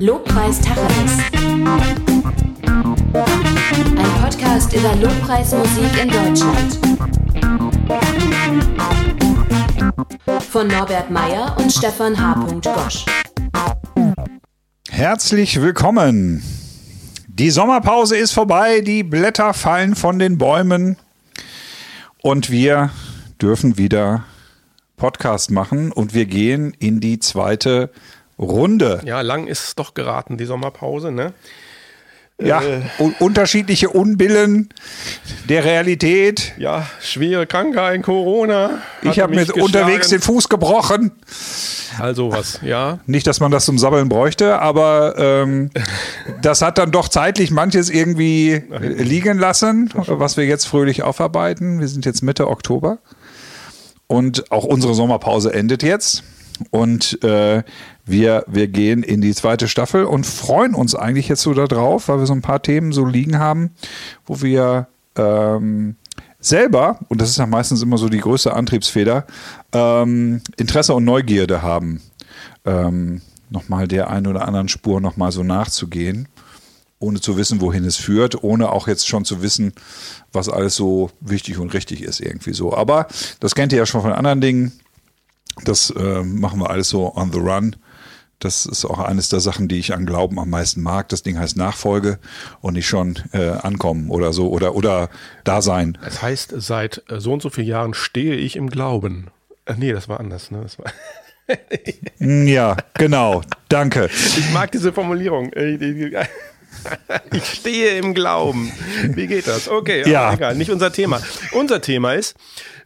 Lobpreis Tacheles. Ein Podcast über Lobpreismusik in Deutschland. Von Norbert Meyer und Stefan H. Gosch. Herzlich willkommen. Die Sommerpause ist vorbei, die Blätter fallen von den Bäumen und wir dürfen wieder Podcast machen und wir gehen in die zweite Runde. Ja, lang ist es doch geraten, die Sommerpause, ne? Ja, Äh. un unterschiedliche Unbillen der Realität. Ja, schwere Krankheit, Corona. Ich habe mir unterwegs den. Fuß gebrochen. Also was, ja. Nicht, dass man das zum Sabbeln bräuchte, aber ähm, das hat dann doch zeitlich manches irgendwie liegen lassen, was wir jetzt fröhlich aufarbeiten. Wir sind jetzt Mitte Oktober und auch unsere Sommerpause endet jetzt. Und äh, wir, wir gehen in die zweite Staffel und freuen uns eigentlich jetzt so darauf, weil wir so ein paar Themen so liegen haben, wo wir ähm, selber, und das ist ja meistens immer so die größte Antriebsfeder, ähm, Interesse und Neugierde haben, ähm, nochmal der einen oder anderen Spur nochmal so nachzugehen, ohne zu wissen, wohin es führt, ohne auch jetzt schon zu wissen, was alles so wichtig und richtig ist irgendwie so. Aber das kennt ihr ja schon von anderen Dingen. Das äh, machen wir alles so on the run. Das ist auch eines der Sachen, die ich an Glauben am meisten mag. Das Ding heißt Nachfolge und nicht schon äh, ankommen oder so oder oder da sein. Das heißt, seit äh, so und so vielen Jahren stehe ich im Glauben. Ach nee, das war anders, ne? Das war Ja, genau. Danke. ich mag diese Formulierung. Ich stehe im Glauben. Wie geht das? Okay, Ja. egal, nicht unser Thema. Unser Thema ist,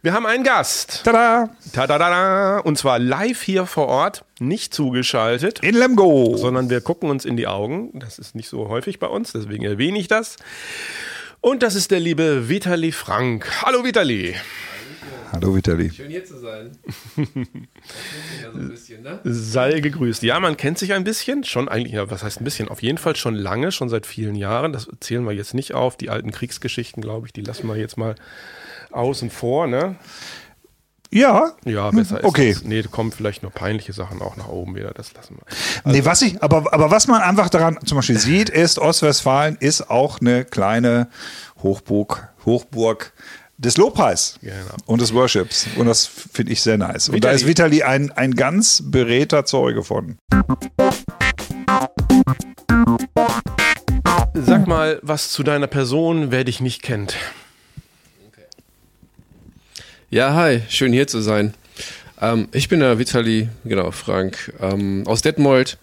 wir haben einen Gast. Tada! Tadadada, und zwar live hier vor Ort, nicht zugeschaltet. In Lemgo. sondern wir gucken uns in die Augen. Das ist nicht so häufig bei uns, deswegen erwähne ich das. Und das ist der liebe Vitali Frank. Hallo Vitali. Hallo Vitali. Schön hier zu sein. Kennt sich ja so ein bisschen, ne? Sei gegrüßt. Ja, man kennt sich ein bisschen, schon eigentlich, ja, was heißt ein bisschen? Auf jeden Fall schon lange, schon seit vielen Jahren. Das zählen wir jetzt nicht auf. Die alten Kriegsgeschichten, glaube ich, die lassen wir jetzt mal außen vor, ne? Ja. Ja, besser ist okay. das. Nee, da kommen vielleicht nur peinliche Sachen auch nach oben wieder. Das lassen wir. Nee, was ich, aber, aber was man einfach daran zum Beispiel sieht, ist, Ostwestfalen ist auch eine kleine Hochburg, Hochburg des Lobpreis Genau. und des Worships. Und das finde ich sehr nice. Und da Vitali- ist Vitali ein, ein ganz beredter Zeuge von. Sag mal was zu deiner Person, wer dich nicht kennt. Ja, hi, schön hier zu sein. Ähm, ich bin der Vitali, genau, Frank, ähm, aus Detmold.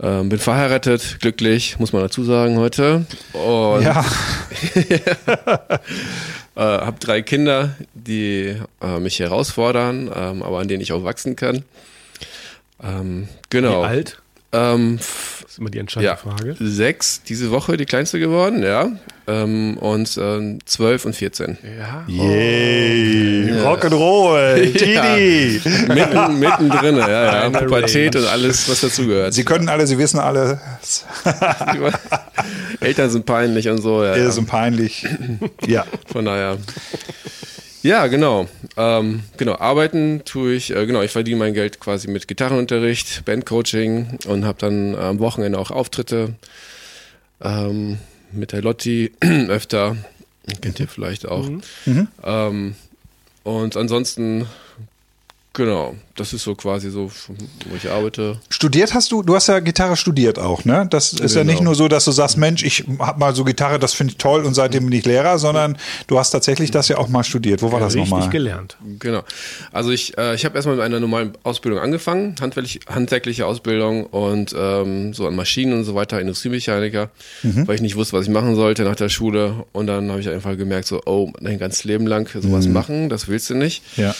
Ähm, bin verheiratet, glücklich, muss man dazu sagen heute. Und Ja, äh, habe drei Kinder, die äh, mich herausfordern, ähm, aber an denen ich auch wachsen kann. Ähm, genau. Wie alt? Ähm, Das ist immer die entscheidende ja, Frage. sechs diese Woche, die kleinste geworden, ja. Ähm, und ähm, zwölf und 14. Ja. yay, Rock'n'Roll, Tini. Mitten, mittendrin, ja, ja. Pubertät und alles, was dazugehört. Sie können alle, Sie wissen alle, Eltern sind peinlich und so, ja. ja. sind peinlich. Ja, Von daher. Ja, genau. Ähm, genau, arbeiten tue ich, äh, genau, ich verdiene mein Geld quasi mit Gitarrenunterricht, Bandcoaching und habe dann am Wochenende auch Auftritte ähm, mit der Lotti öfter. Kennt ihr vielleicht auch. Ähm, und ansonsten, genau, das ist so quasi so, wo ich arbeite. Studiert hast du, du hast ja Gitarre studiert auch, ne? Das ist ja Genau. nicht nur so, dass du sagst, Mensch, ich hab mal so Gitarre, das finde ich toll und seitdem bin ich Lehrer, sondern du hast tatsächlich das ja auch mal studiert. Wo war das Richtig nochmal? gelernt. Genau. Also ich, äh, ich habe erstmal mit einer normalen Ausbildung angefangen, handwerklich, handwerkliche Ausbildung und ähm, so an Maschinen und so weiter, Industriemechaniker, weil ich nicht wusste, was ich machen sollte nach der Schule. Und dann habe ich einfach gemerkt, so, oh, dein ganzes Leben lang sowas machen, das willst du nicht. Ja.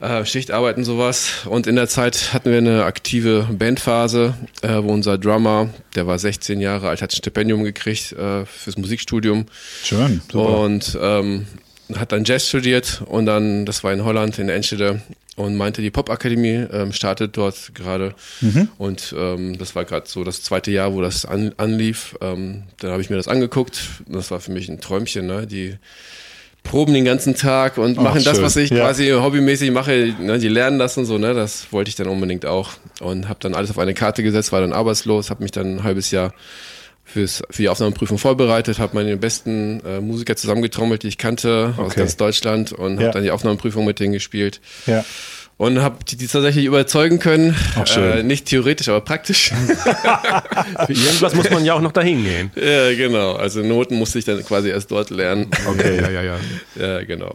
Äh, Schichtarbeit und sowas. Und in der Zeit hatten wir eine aktive Bandphase, äh, wo unser Drummer, der war 16 Jahre alt, hat ein Stipendium gekriegt äh, fürs Musikstudium. Schön. Super. Und ähm, hat dann Jazz studiert und dann, das war in Holland, in Enschede und meinte, die Popakademie ähm, startet dort gerade. Und ähm, das war gerade so das zweite Jahr, wo das an, anlief. Ähm, dann habe ich mir das angeguckt. Das war für mich ein Träumchen, ne? Die proben den ganzen Tag und Ach, machen das, schön. was ich Ja. quasi hobbymäßig mache. Ne, die lernen das und so, ne? Das wollte ich dann unbedingt auch. Und habe dann alles auf eine Karte gesetzt, war dann arbeitslos, habe mich dann ein halbes Jahr fürs, für die Aufnahmeprüfung vorbereitet, habe meine besten äh, Musiker zusammengetrommelt, die ich kannte, aus Okay. ganz Deutschland und Ja. habe dann die Aufnahmeprüfung mit denen gespielt. Ja. Und habe die, die tatsächlich überzeugen können. Ach, schön. Äh, nicht theoretisch, aber praktisch. Für irgendwas muss man ja auch noch dahin gehen. ja, genau. Also Noten musste ich dann quasi erst dort lernen. Okay, ja, ja, ja. Ja, genau.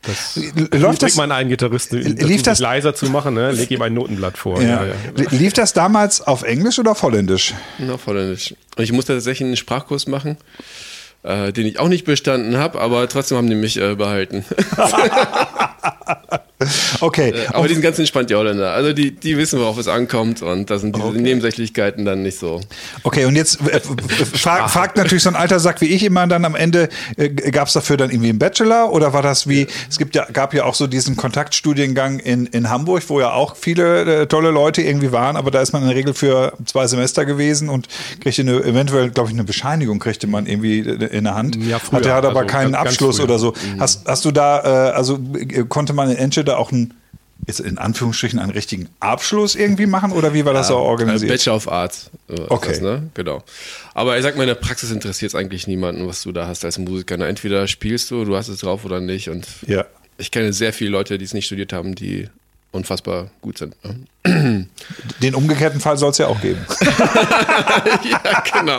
Das Läuft das, meinen einen Gitarristen, Lief das- leiser zu machen, ne? leg ihm ein Notenblatt vor. ja. Lief das damals auf Englisch oder auf Holländisch? Noch Holländisch. Und ich musste tatsächlich einen Sprachkurs machen, äh, den ich auch nicht bestanden habe, aber trotzdem haben die mich äh, behalten. Okay. aber die sind ganz entspannt, die Holländer. Also die, die wissen, worauf es ankommt und da sind diese Nebensächlichkeiten dann nicht so. Okay, und jetzt äh, frag, fragt natürlich so ein alter Sack wie ich immer dann am Ende, äh, gab es dafür dann irgendwie einen Bachelor oder war das wie, es gibt ja, gab ja auch so diesen Kontaktstudiengang in, in Hamburg, wo ja auch viele äh, tolle Leute irgendwie waren, aber da ist man in der Regel für zwei Semester gewesen und kriegte eine, eventuell, glaube ich, eine Bescheinigung kriegte man irgendwie in der Hand. Ja, früher, hatte, hat aber also keinen Abschluss früher. oder so. Hast, hast du da, äh, also äh, konnte man in Enschede auch einen, jetzt in Anführungsstrichen einen richtigen Abschluss irgendwie machen oder wie war das so Äh, organisiert? Bachelor of Arts. äh, Okay. Das, ne? Genau. Aber ich sag mal, in der Praxis interessiert es eigentlich niemanden, was du da hast als Musiker. Ne? Entweder spielst du, du hast es drauf oder nicht. Und Ja. ich kenne sehr viele Leute, die es nicht studiert haben, die unfassbar gut sind. Ne? Den umgekehrten Fall soll es ja auch geben. ja, genau.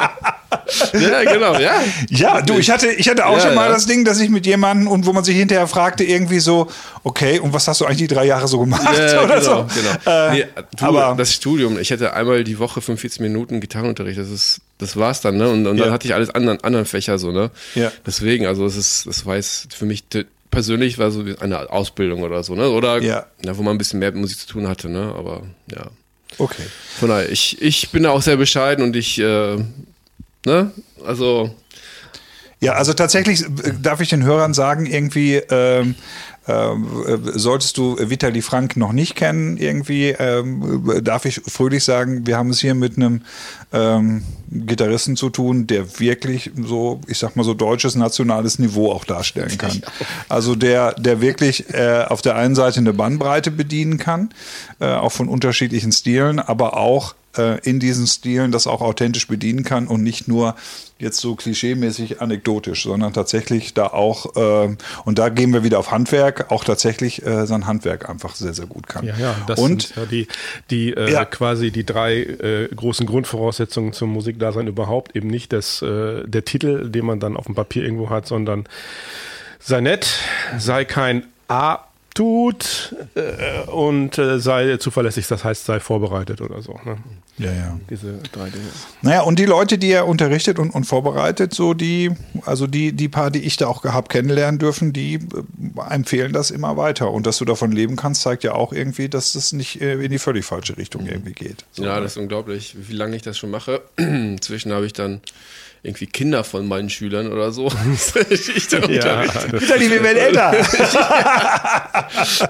ja, genau, ja. Ja, du, ich hatte, ich hatte auch Ja, schon mal ja. das Ding, dass ich mit jemandem und wo man sich hinterher fragte, irgendwie so, okay, und was hast du eigentlich die drei Jahre so gemacht? Ja, oder genau, so. genau. Äh, nee, du, aber das Studium, ich hätte einmal die Woche 45 Minuten Gitarrenunterricht, das ist, das war's dann, ne? Und, und dann hatte ich alles anderen, anderen Fächer so, ne? Ja. Deswegen, also es ist, das war jetzt für mich persönlich war so eine Ausbildung oder so, ne? Oder Ja. wo man ein bisschen mehr mit Musik zu tun hatte, ne? Aber ja. okay. Von daher, ich, ich bin da auch sehr bescheiden und ich, äh, ne? Also, Ja, also tatsächlich äh, darf ich den Hörern sagen, irgendwie ähm, ähm, äh, solltest du Vitali Frank noch nicht kennen, irgendwie ähm, äh, darf ich fröhlich sagen, wir haben es hier mit einem ähm, Gitarristen zu tun, der wirklich so, ich sag mal so deutsches nationales Niveau auch darstellen kann. Also der, der wirklich äh, auf der einen Seite eine Bandbreite bedienen kann, äh, auch von unterschiedlichen Stilen, aber auch äh, in diesen Stilen das auch authentisch bedienen kann und nicht nur jetzt so klischeemäßig anekdotisch, sondern tatsächlich da auch, ähm, und da gehen wir wieder auf Handwerk, auch tatsächlich äh, sein Handwerk einfach sehr, sehr gut kann. Ja, ja, das und sind ja die, die äh, Ja. quasi die drei äh, großen Grundvoraussetzungen zum Musikdasein überhaupt. Eben nicht das, äh, der Titel, den man dann auf dem Papier irgendwo hat, sondern sei nett, sei kein A tut äh, und äh, sei zuverlässig, das heißt, sei vorbereitet oder so. Ne? ja, ja. Diese drei Dinge. Naja, und die Leute, die er unterrichtet und, und vorbereitet, so die, also die, die paar, die ich da auch gehabt kennenlernen dürfen, die äh, empfehlen das immer weiter. Und dass du davon leben kannst, zeigt ja auch irgendwie, dass das nicht äh, in die völlig falsche Richtung irgendwie geht. So, ja, das ist unglaublich, wie lange ich das schon mache. Inzwischen habe ich dann irgendwie Kinder von meinen Schülern oder so. ich dann Ja, wir werden älter.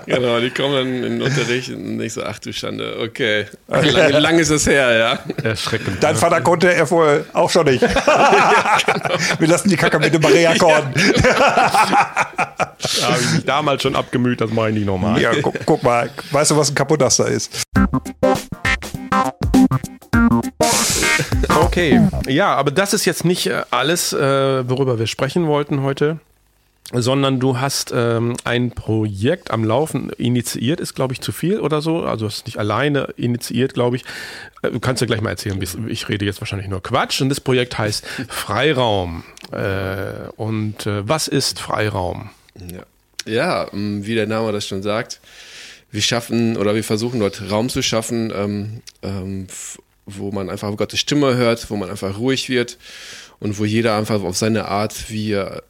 Genau, die kommen dann in den Unterricht und ich so, ach du Schande, okay. Lange, lang ist es her, ja. erschreckend. Dein Vater konnte er wohl auch schon nicht. Wir lassen die Kacke mit dem Maria-Akkorden. Da habe ich mich damals schon abgemüht, das mache ich nicht nochmal. Ja, guck, guck mal. Weißt du, was ein Kaputtaster ist? Okay, ja, aber das ist jetzt nicht äh, alles, äh, worüber wir sprechen wollten heute, sondern du hast ähm, ein Projekt am Laufen initiiert, ist glaube ich zu viel oder so, also hast nicht alleine initiiert, glaube ich. Äh, Du kannst ja gleich mal erzählen, ich rede jetzt wahrscheinlich nur Quatsch und das Projekt heißt Freiraum. Und was ist Freiraum? Ja, ja ähm, wie der Name das schon sagt, wir schaffen oder wir versuchen dort Raum zu schaffen, ähm, ähm, wo man einfach Gottes Stimme hört, wo man einfach ruhig wird und wo jeder einfach auf seine Art, wie er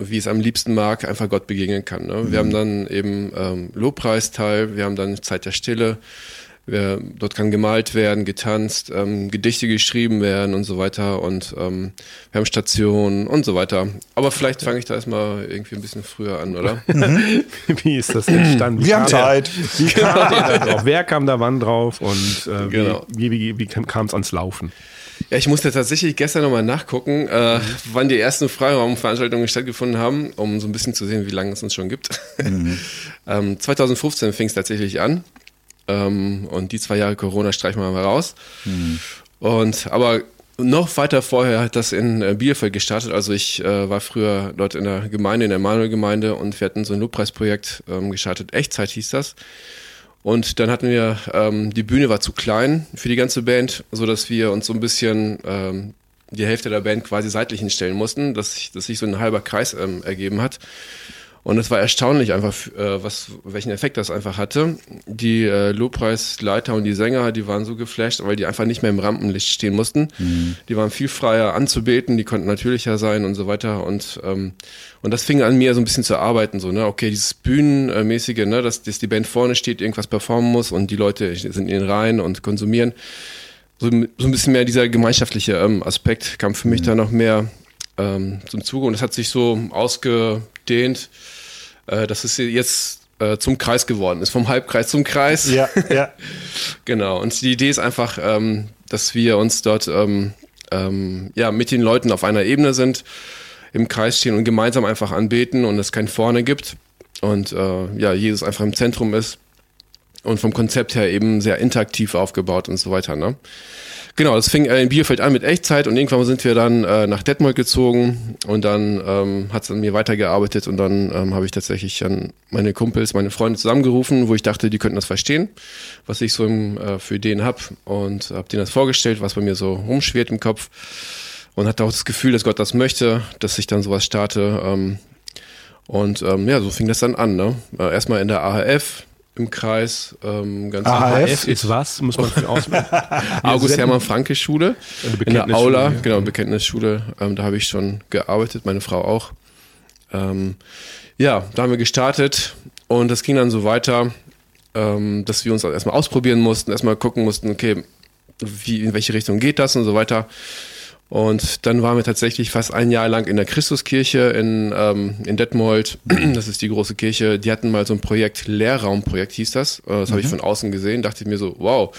wie es am liebsten mag, einfach Gott begegnen kann. Ne? Wir haben dann eben ähm, Lobpreisteil, wir haben dann Zeit der Stille, dort kann gemalt werden, getanzt, ähm, Gedichte geschrieben werden und so weiter und ähm, wir haben Stationen und so weiter. Aber vielleicht fange ich da erstmal irgendwie ein bisschen früher an, oder? Wie ist das entstanden? Wie Wir haben Zeit. Wie kam da drauf? Wer kam da wann drauf und äh, Genau. wie, wie, wie, wie kam es ans Laufen? Ja, ich musste tatsächlich gestern nochmal nachgucken, äh, mhm. wann die ersten Freiraumveranstaltungen stattgefunden haben, um so ein bisschen zu sehen, wie lange es uns schon gibt. Mhm. ähm, 2015 fing es tatsächlich an. Ähm, und die zwei Jahre Corona streichen wir mal raus. Mhm. Und aber noch weiter vorher hat das in äh, Bielefeld gestartet. Also ich äh, war früher dort in der Gemeinde, in der Manuel-Gemeinde und wir hatten so ein Lobpreisprojekt ähm, gestartet. Echtzeit hieß das. Und dann hatten wir, ähm, die Bühne war zu klein für die ganze Band, so dass wir uns so ein bisschen ähm, die Hälfte der Band quasi seitlich hinstellen mussten, dass sich, dass sich so ein halber Kreis ähm, ergeben hat. Und es war erstaunlich einfach, äh, was, welchen Effekt das einfach hatte. Die äh, Lobpreisleiter und die Sänger, die waren so geflasht, weil die einfach nicht mehr im Rampenlicht stehen mussten. Mhm. Die waren viel freier anzubeten, die konnten natürlicher sein und so weiter. Und, ähm, und das fing an mir so ein bisschen zu arbeiten, so, ne, okay, dieses Bühnenmäßige, ne, dass, dass die Band vorne steht, irgendwas performen muss und die Leute sind in den Reihen und konsumieren. So, so ein bisschen mehr dieser gemeinschaftliche ähm, Aspekt kam für mich mhm. da noch mehr ähm, zum Zuge und es hat sich so ausge ausgedehnt, äh, dass es jetzt äh, zum Kreis geworden ist, vom Halbkreis zum Kreis. Ja, ja. genau. Und die Idee ist einfach, ähm, dass wir uns dort ähm, ähm, ja, mit den Leuten auf einer Ebene sind, im Kreis stehen und gemeinsam einfach anbeten und es kein Vorne gibt und äh, ja, Jesus einfach im Zentrum ist und vom Konzept her eben sehr interaktiv aufgebaut und so weiter. Ne? Genau, das fing äh, in Bielefeld an mit Echtzeit und irgendwann sind wir dann äh, nach Detmold gezogen und dann ähm, hat es an mir weitergearbeitet und dann ähm, habe ich tatsächlich dann meine Kumpels, meine Freunde zusammengerufen, wo ich dachte, die könnten das verstehen, was ich so im, äh, für den hab und habe denen das vorgestellt, was bei mir so rumschwirrt im Kopf und hatte auch das Gefühl, dass Gott das möchte, dass ich dann sowas starte. Ähm, und ähm, ja, so fing das dann an. Ne? Äh, erstmal in der AHF, im Kreis. Ähm, ganz AHF ist was? Muss man ausmachen. August Hermann Franke Schule in der Aula, ja. genau Bekenntnisschule. Ähm, da habe ich schon gearbeitet, meine Frau auch. Ähm, ja, da haben wir gestartet und das ging dann so weiter, ähm, dass wir uns erstmal ausprobieren mussten, erstmal gucken mussten, okay, wie in welche Richtung geht das und so weiter. Und dann waren wir tatsächlich fast ein Jahr lang in der Christuskirche in, ähm, in Detmold. Das ist die große Kirche. Die hatten mal so ein Projekt, Lehrraumprojekt hieß das. Äh, das habe ich mhm. von außen gesehen. Dachte ich mir so, wow,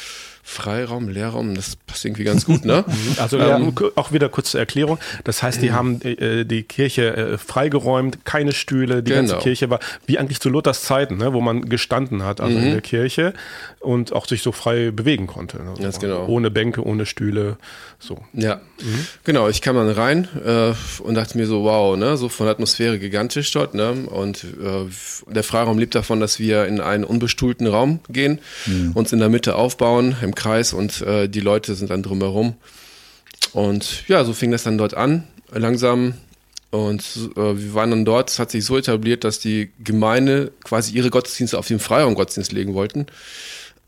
Freiraum, Leerraum, das passt irgendwie ganz gut, ne? Also ähm, auch wieder kurze Erklärung. Das heißt, die mhm. haben äh, die Kirche äh, freigeräumt, keine Stühle, die genau. ganze Kirche war wie eigentlich zu Luthers Zeiten, ne, wo man gestanden hat, also mhm. in der Kirche und auch sich so frei bewegen konnte. Ne? Ganz genau. Ohne Bänke, ohne Stühle, so. Ja, mhm. genau. Ich kam dann rein äh, und dachte mir so, wow, ne, so von der Atmosphäre gigantisch dort, ne? Und äh, der Freiraum lebt davon, dass wir in einen unbestuhlten Raum gehen, mhm. uns in der Mitte aufbauen, im Kreis und äh, die Leute sind dann drumherum. Und ja, so fing das dann dort an, langsam. Und äh, wir waren dann dort, es hat sich so etabliert, dass die Gemeinde quasi ihre Gottesdienste auf den Freiraum-Gottesdienst legen wollten.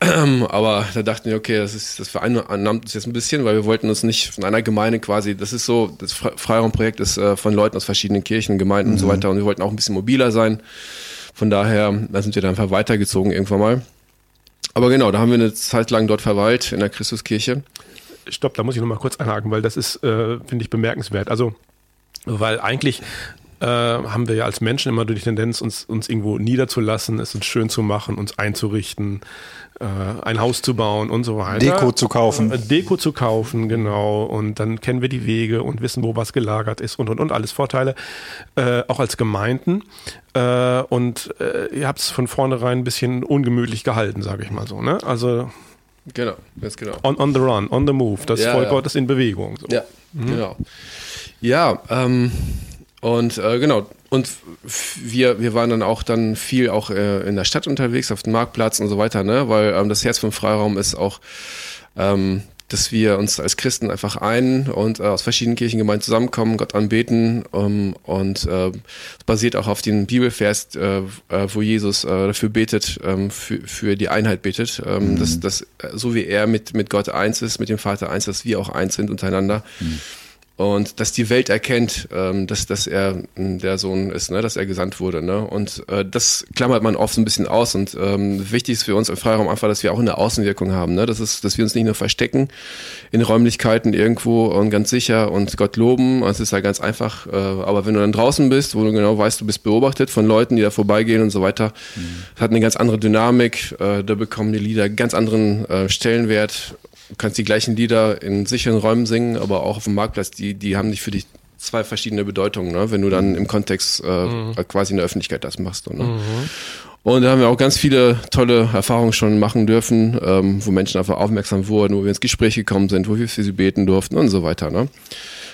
Aber da dachten wir, okay, das ist das vereinnahmt uns jetzt ein bisschen, weil wir wollten uns nicht von einer Gemeinde quasi, das ist so, das Freiraumprojekt ist äh, von Leuten aus verschiedenen Kirchen, Gemeinden mhm. und so mhm. weiter und wir wollten auch ein bisschen mobiler sein. Von daher, da sind wir dann einfach weitergezogen irgendwann mal. Aber genau, da haben wir eine Zeit lang dort verweilt in der Christuskirche. Stopp, da muss ich nochmal kurz einhaken, weil das ist, äh, finde ich, bemerkenswert. Also, weil eigentlich äh, haben wir ja als Menschen immer die Tendenz, uns, uns irgendwo niederzulassen, es uns schön zu machen, uns einzurichten, äh, ein Haus zu bauen und so weiter. Deko zu kaufen. Äh, Deko zu kaufen, genau. Und dann kennen wir die Wege und wissen, wo was gelagert ist und und und alles Vorteile, äh, auch als Gemeinden. Äh, und äh, ihr habt es von vornherein ein bisschen ungemütlich gehalten, sage ich mal so. Ne? Also Genau, ganz genau. On, on the run, on the move. Das ja, Volk ja. Gottes in Bewegung. So. Ja, mhm. genau. Ja, ähm, und äh, genau, und wir, wir waren dann auch dann viel auch äh, in der Stadt unterwegs, auf dem Marktplatz und so weiter, ne? Weil ähm, das Herz vom Freiraum ist auch, ähm, dass wir uns als Christen einfach ein und äh, aus verschiedenen Kirchengemeinden zusammenkommen, Gott anbeten ähm, und äh, basiert auch auf den Bibelvers, äh, äh, wo Jesus äh, dafür betet, ähm, für, für die Einheit betet, ähm, mhm. dass, dass äh, so wie er mit, mit Gott eins ist, mit dem Vater eins, dass wir auch eins sind untereinander. Mhm und dass die Welt erkennt, ähm, dass, dass er der Sohn ist, ne, dass er gesandt wurde. Ne? Und äh, das klammert man oft so ein bisschen aus. Und ähm, wichtig ist für uns im Freiraum einfach, dass wir auch eine Außenwirkung haben. Ne? Das ist, dass wir uns nicht nur verstecken in Räumlichkeiten irgendwo und ganz sicher und Gott loben. Es ist ja ganz einfach. Äh, aber wenn du dann draußen bist, wo du genau weißt, du bist beobachtet von Leuten, die da vorbeigehen und so weiter, mhm. hat eine ganz andere Dynamik. Äh, da bekommen die Lieder ganz anderen äh, Stellenwert du kannst die gleichen Lieder in sicheren Räumen singen, aber auch auf dem Marktplatz, die, die haben nicht für dich zwei verschiedene Bedeutungen, ne? wenn du dann im Kontext äh, mhm. quasi in der Öffentlichkeit das machst. Ne? Mhm. Und da haben wir auch ganz viele tolle Erfahrungen schon machen dürfen, ähm, wo Menschen einfach aufmerksam wurden, wo wir ins Gespräch gekommen sind, wo wir für sie beten durften und so weiter. Ne?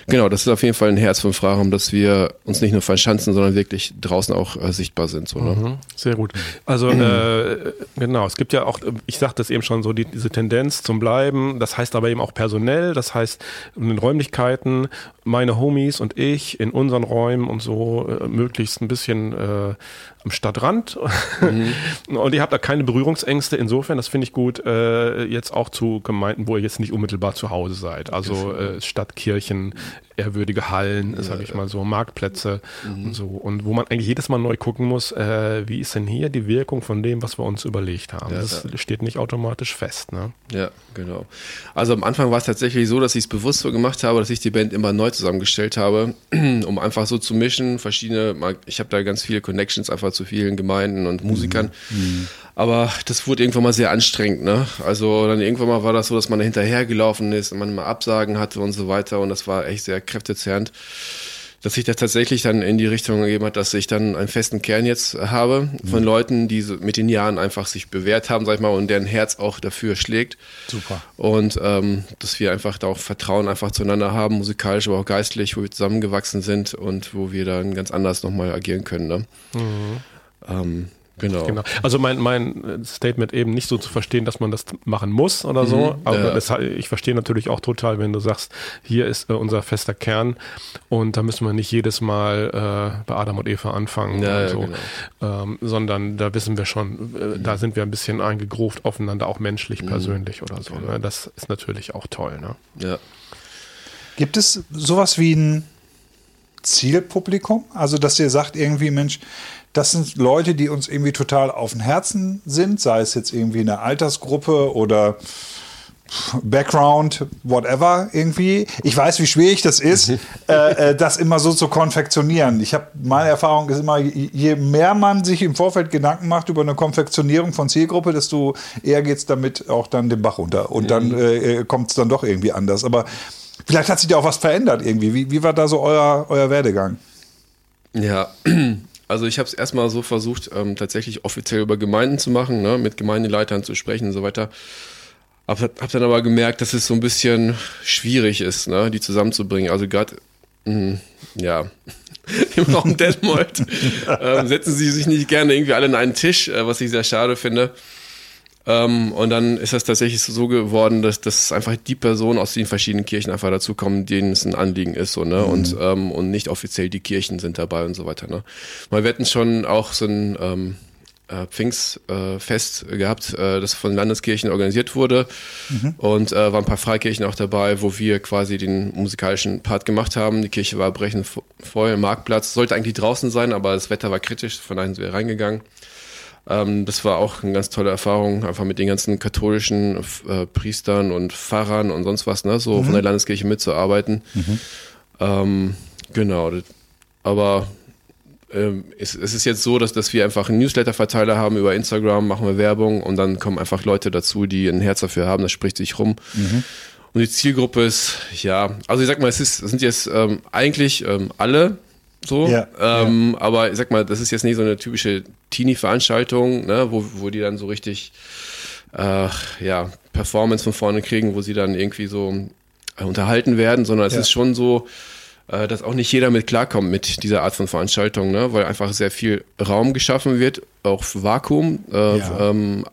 Genau, das ist auf jeden Fall ein Herz vom Freiraum, dass wir uns nicht nur verschanzen, sondern wirklich draußen auch äh, sichtbar sind. So, ne? mhm, sehr gut. Also äh, genau, es gibt ja auch, ich sagte es eben schon so, die, diese Tendenz zum Bleiben, das heißt aber eben auch personell, das heißt in den Räumlichkeiten, meine Homies und ich in unseren Räumen und so äh, möglichst ein bisschen äh, am Stadtrand mhm. und ihr habt da keine Berührungsängste. Insofern, das finde ich gut, äh, jetzt auch zu Gemeinden, wo ihr jetzt nicht unmittelbar zu Hause seid. Also äh, Stadtkirchen, ehrwürdige Hallen, ja, sage ich mal so, Marktplätze mhm. und so. Und wo man eigentlich jedes Mal neu gucken muss, äh, wie ist denn hier die Wirkung von dem, was wir uns überlegt haben. Ja, das ja. steht nicht automatisch fest. Ne? Ja, genau. Also am Anfang war es tatsächlich so, dass ich es bewusst so gemacht habe, dass ich die Band immer neu zusammengestellt habe, um einfach so zu mischen, verschiedene, ich habe da ganz viele Connections einfach zu vielen Gemeinden und Musikern. Mhm. Aber das wurde irgendwann mal sehr anstrengend, ne? Also dann irgendwann mal war das so, dass man da hinterhergelaufen ist und man mal Absagen hatte und so weiter und das war echt sehr kräftezehrend, dass sich das tatsächlich dann in die Richtung gegeben hat, dass ich dann einen festen Kern jetzt habe von mhm. Leuten, die mit den Jahren einfach sich bewährt haben, sag ich mal, und deren Herz auch dafür schlägt. Super. Und ähm, dass wir einfach da auch Vertrauen einfach zueinander haben, musikalisch, aber auch geistlich, wo wir zusammengewachsen sind und wo wir dann ganz anders nochmal agieren können. Ne? Mhm. Ähm, Genau. genau. Also mein, mein Statement eben nicht so zu verstehen, dass man das machen muss oder so. Mhm, aber ja. das, ich verstehe natürlich auch total, wenn du sagst, hier ist äh, unser fester Kern und da müssen wir nicht jedes Mal äh, bei Adam und Eva anfangen ja, so, genau. ähm, sondern da wissen wir schon, äh, da sind wir ein bisschen eingegruft aufeinander, auch menschlich, mhm. persönlich oder so. Genau. Ne? Das ist natürlich auch toll. Ne? Ja. Gibt es sowas wie ein Zielpublikum? Also, dass ihr sagt irgendwie, Mensch, das sind Leute, die uns irgendwie total auf dem Herzen sind, sei es jetzt irgendwie eine Altersgruppe oder Background, whatever irgendwie. Ich weiß, wie schwierig das ist, äh, äh, das immer so zu konfektionieren. Ich habe meine Erfahrung ist immer, je mehr man sich im Vorfeld Gedanken macht über eine Konfektionierung von Zielgruppe, desto eher geht es damit auch dann den Bach runter und mhm. dann äh, äh kommt es dann doch irgendwie anders. Aber vielleicht hat sich da auch was verändert irgendwie. Wie, wie war da so euer, euer Werdegang? Ja, also ich habe es erstmal so versucht, ähm, tatsächlich offiziell über Gemeinden zu machen, ne, mit Gemeindeleitern zu sprechen und so weiter. Hab, hab dann aber gemerkt, dass es so ein bisschen schwierig ist, ne, die zusammenzubringen. Also gerade, hm, ja, im Raum Detmold äh, setzen sie sich nicht gerne irgendwie alle an einen Tisch, äh, was ich sehr schade finde. Ähm, und dann ist das tatsächlich so geworden, dass, dass einfach die Personen aus den verschiedenen Kirchen einfach dazukommen, denen es ein Anliegen ist, so, ne? Mhm. Und, ähm, und nicht offiziell die Kirchen sind dabei und so weiter, ne? Weil wir hatten schon auch so ein ähm, äh, Pfingstfest äh, gehabt, äh, das von Landeskirchen organisiert wurde. Mhm. Und äh, waren ein paar Freikirchen auch dabei, wo wir quasi den musikalischen Part gemacht haben. Die Kirche war brechend voll im Marktplatz, sollte eigentlich draußen sein, aber das Wetter war kritisch, von daher sind wir reingegangen. Ähm, das war auch eine ganz tolle Erfahrung, einfach mit den ganzen katholischen äh, Priestern und Pfarrern und sonst was, ne, so mhm. von der Landeskirche mitzuarbeiten. Mhm. Ähm, genau. Aber ähm, es, es, ist jetzt so, dass, dass wir einfach einen Newsletter-Verteiler haben über Instagram, machen wir Werbung und dann kommen einfach Leute dazu, die ein Herz dafür haben, das spricht sich rum. Mhm. Und die Zielgruppe ist, ja, also ich sag mal, es, ist, sind jetzt ähm, eigentlich ähm, alle so. Ja, ähm, ja. Aber ich sag mal, das ist jetzt nicht so eine typische Teenie-Veranstaltung, ne, wo, wo die dann so richtig äh, ja, Performance von vorne kriegen, wo sie dann irgendwie so äh, unterhalten werden, sondern es ja. ist schon so, äh, dass auch nicht jeder mit klarkommt mit dieser Art von Veranstaltung, ne? weil einfach sehr viel Raum geschaffen wird, auch Vakuum. Äh, ähm,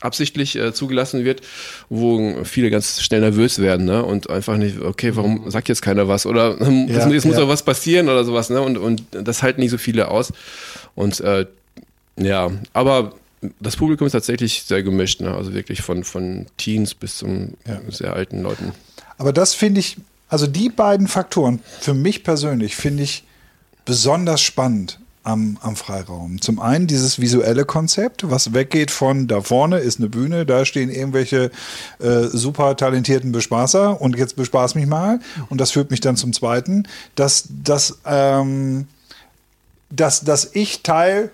absichtlich äh, zugelassen wird, wo viele ganz schnell nervös werden, ne? Und einfach nicht, okay, warum sagt jetzt keiner was? Oder ähm, ja, es muss ja. doch was passieren oder sowas, ne? Und, und das halten nicht so viele aus. Und äh, ja, aber das Publikum ist tatsächlich sehr gemischt, ne? Also wirklich von, von Teens bis zum ja. sehr alten Leuten. Aber das finde ich, also die beiden Faktoren, für mich persönlich, finde ich besonders spannend am, am Freiraum. Zum einen dieses visuelle Konzept, was weggeht von da vorne ist eine Bühne, da stehen irgendwelche äh, super talentierten Bespaßer und jetzt bespaß mich mal. Und das führt mich dann zum zweiten, dass, dass, ähm, dass, dass ich Teil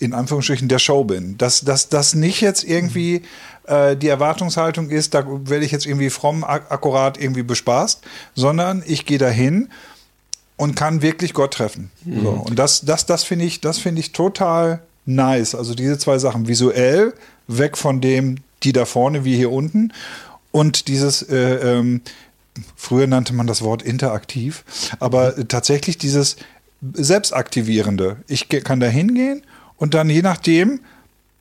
in Anführungsstrichen der Show bin. Dass das nicht jetzt irgendwie äh, die Erwartungshaltung ist, da werde ich jetzt irgendwie fromm ak akkurat irgendwie bespaßt, sondern ich gehe dahin und kann wirklich Gott treffen. Mhm. So. Und das, das, das finde ich, das finde ich total nice. Also diese zwei Sachen visuell weg von dem, die da vorne wie hier unten und dieses äh, ähm, früher nannte man das Wort interaktiv, aber mhm. tatsächlich dieses selbstaktivierende. Ich kann da hingehen und dann je nachdem,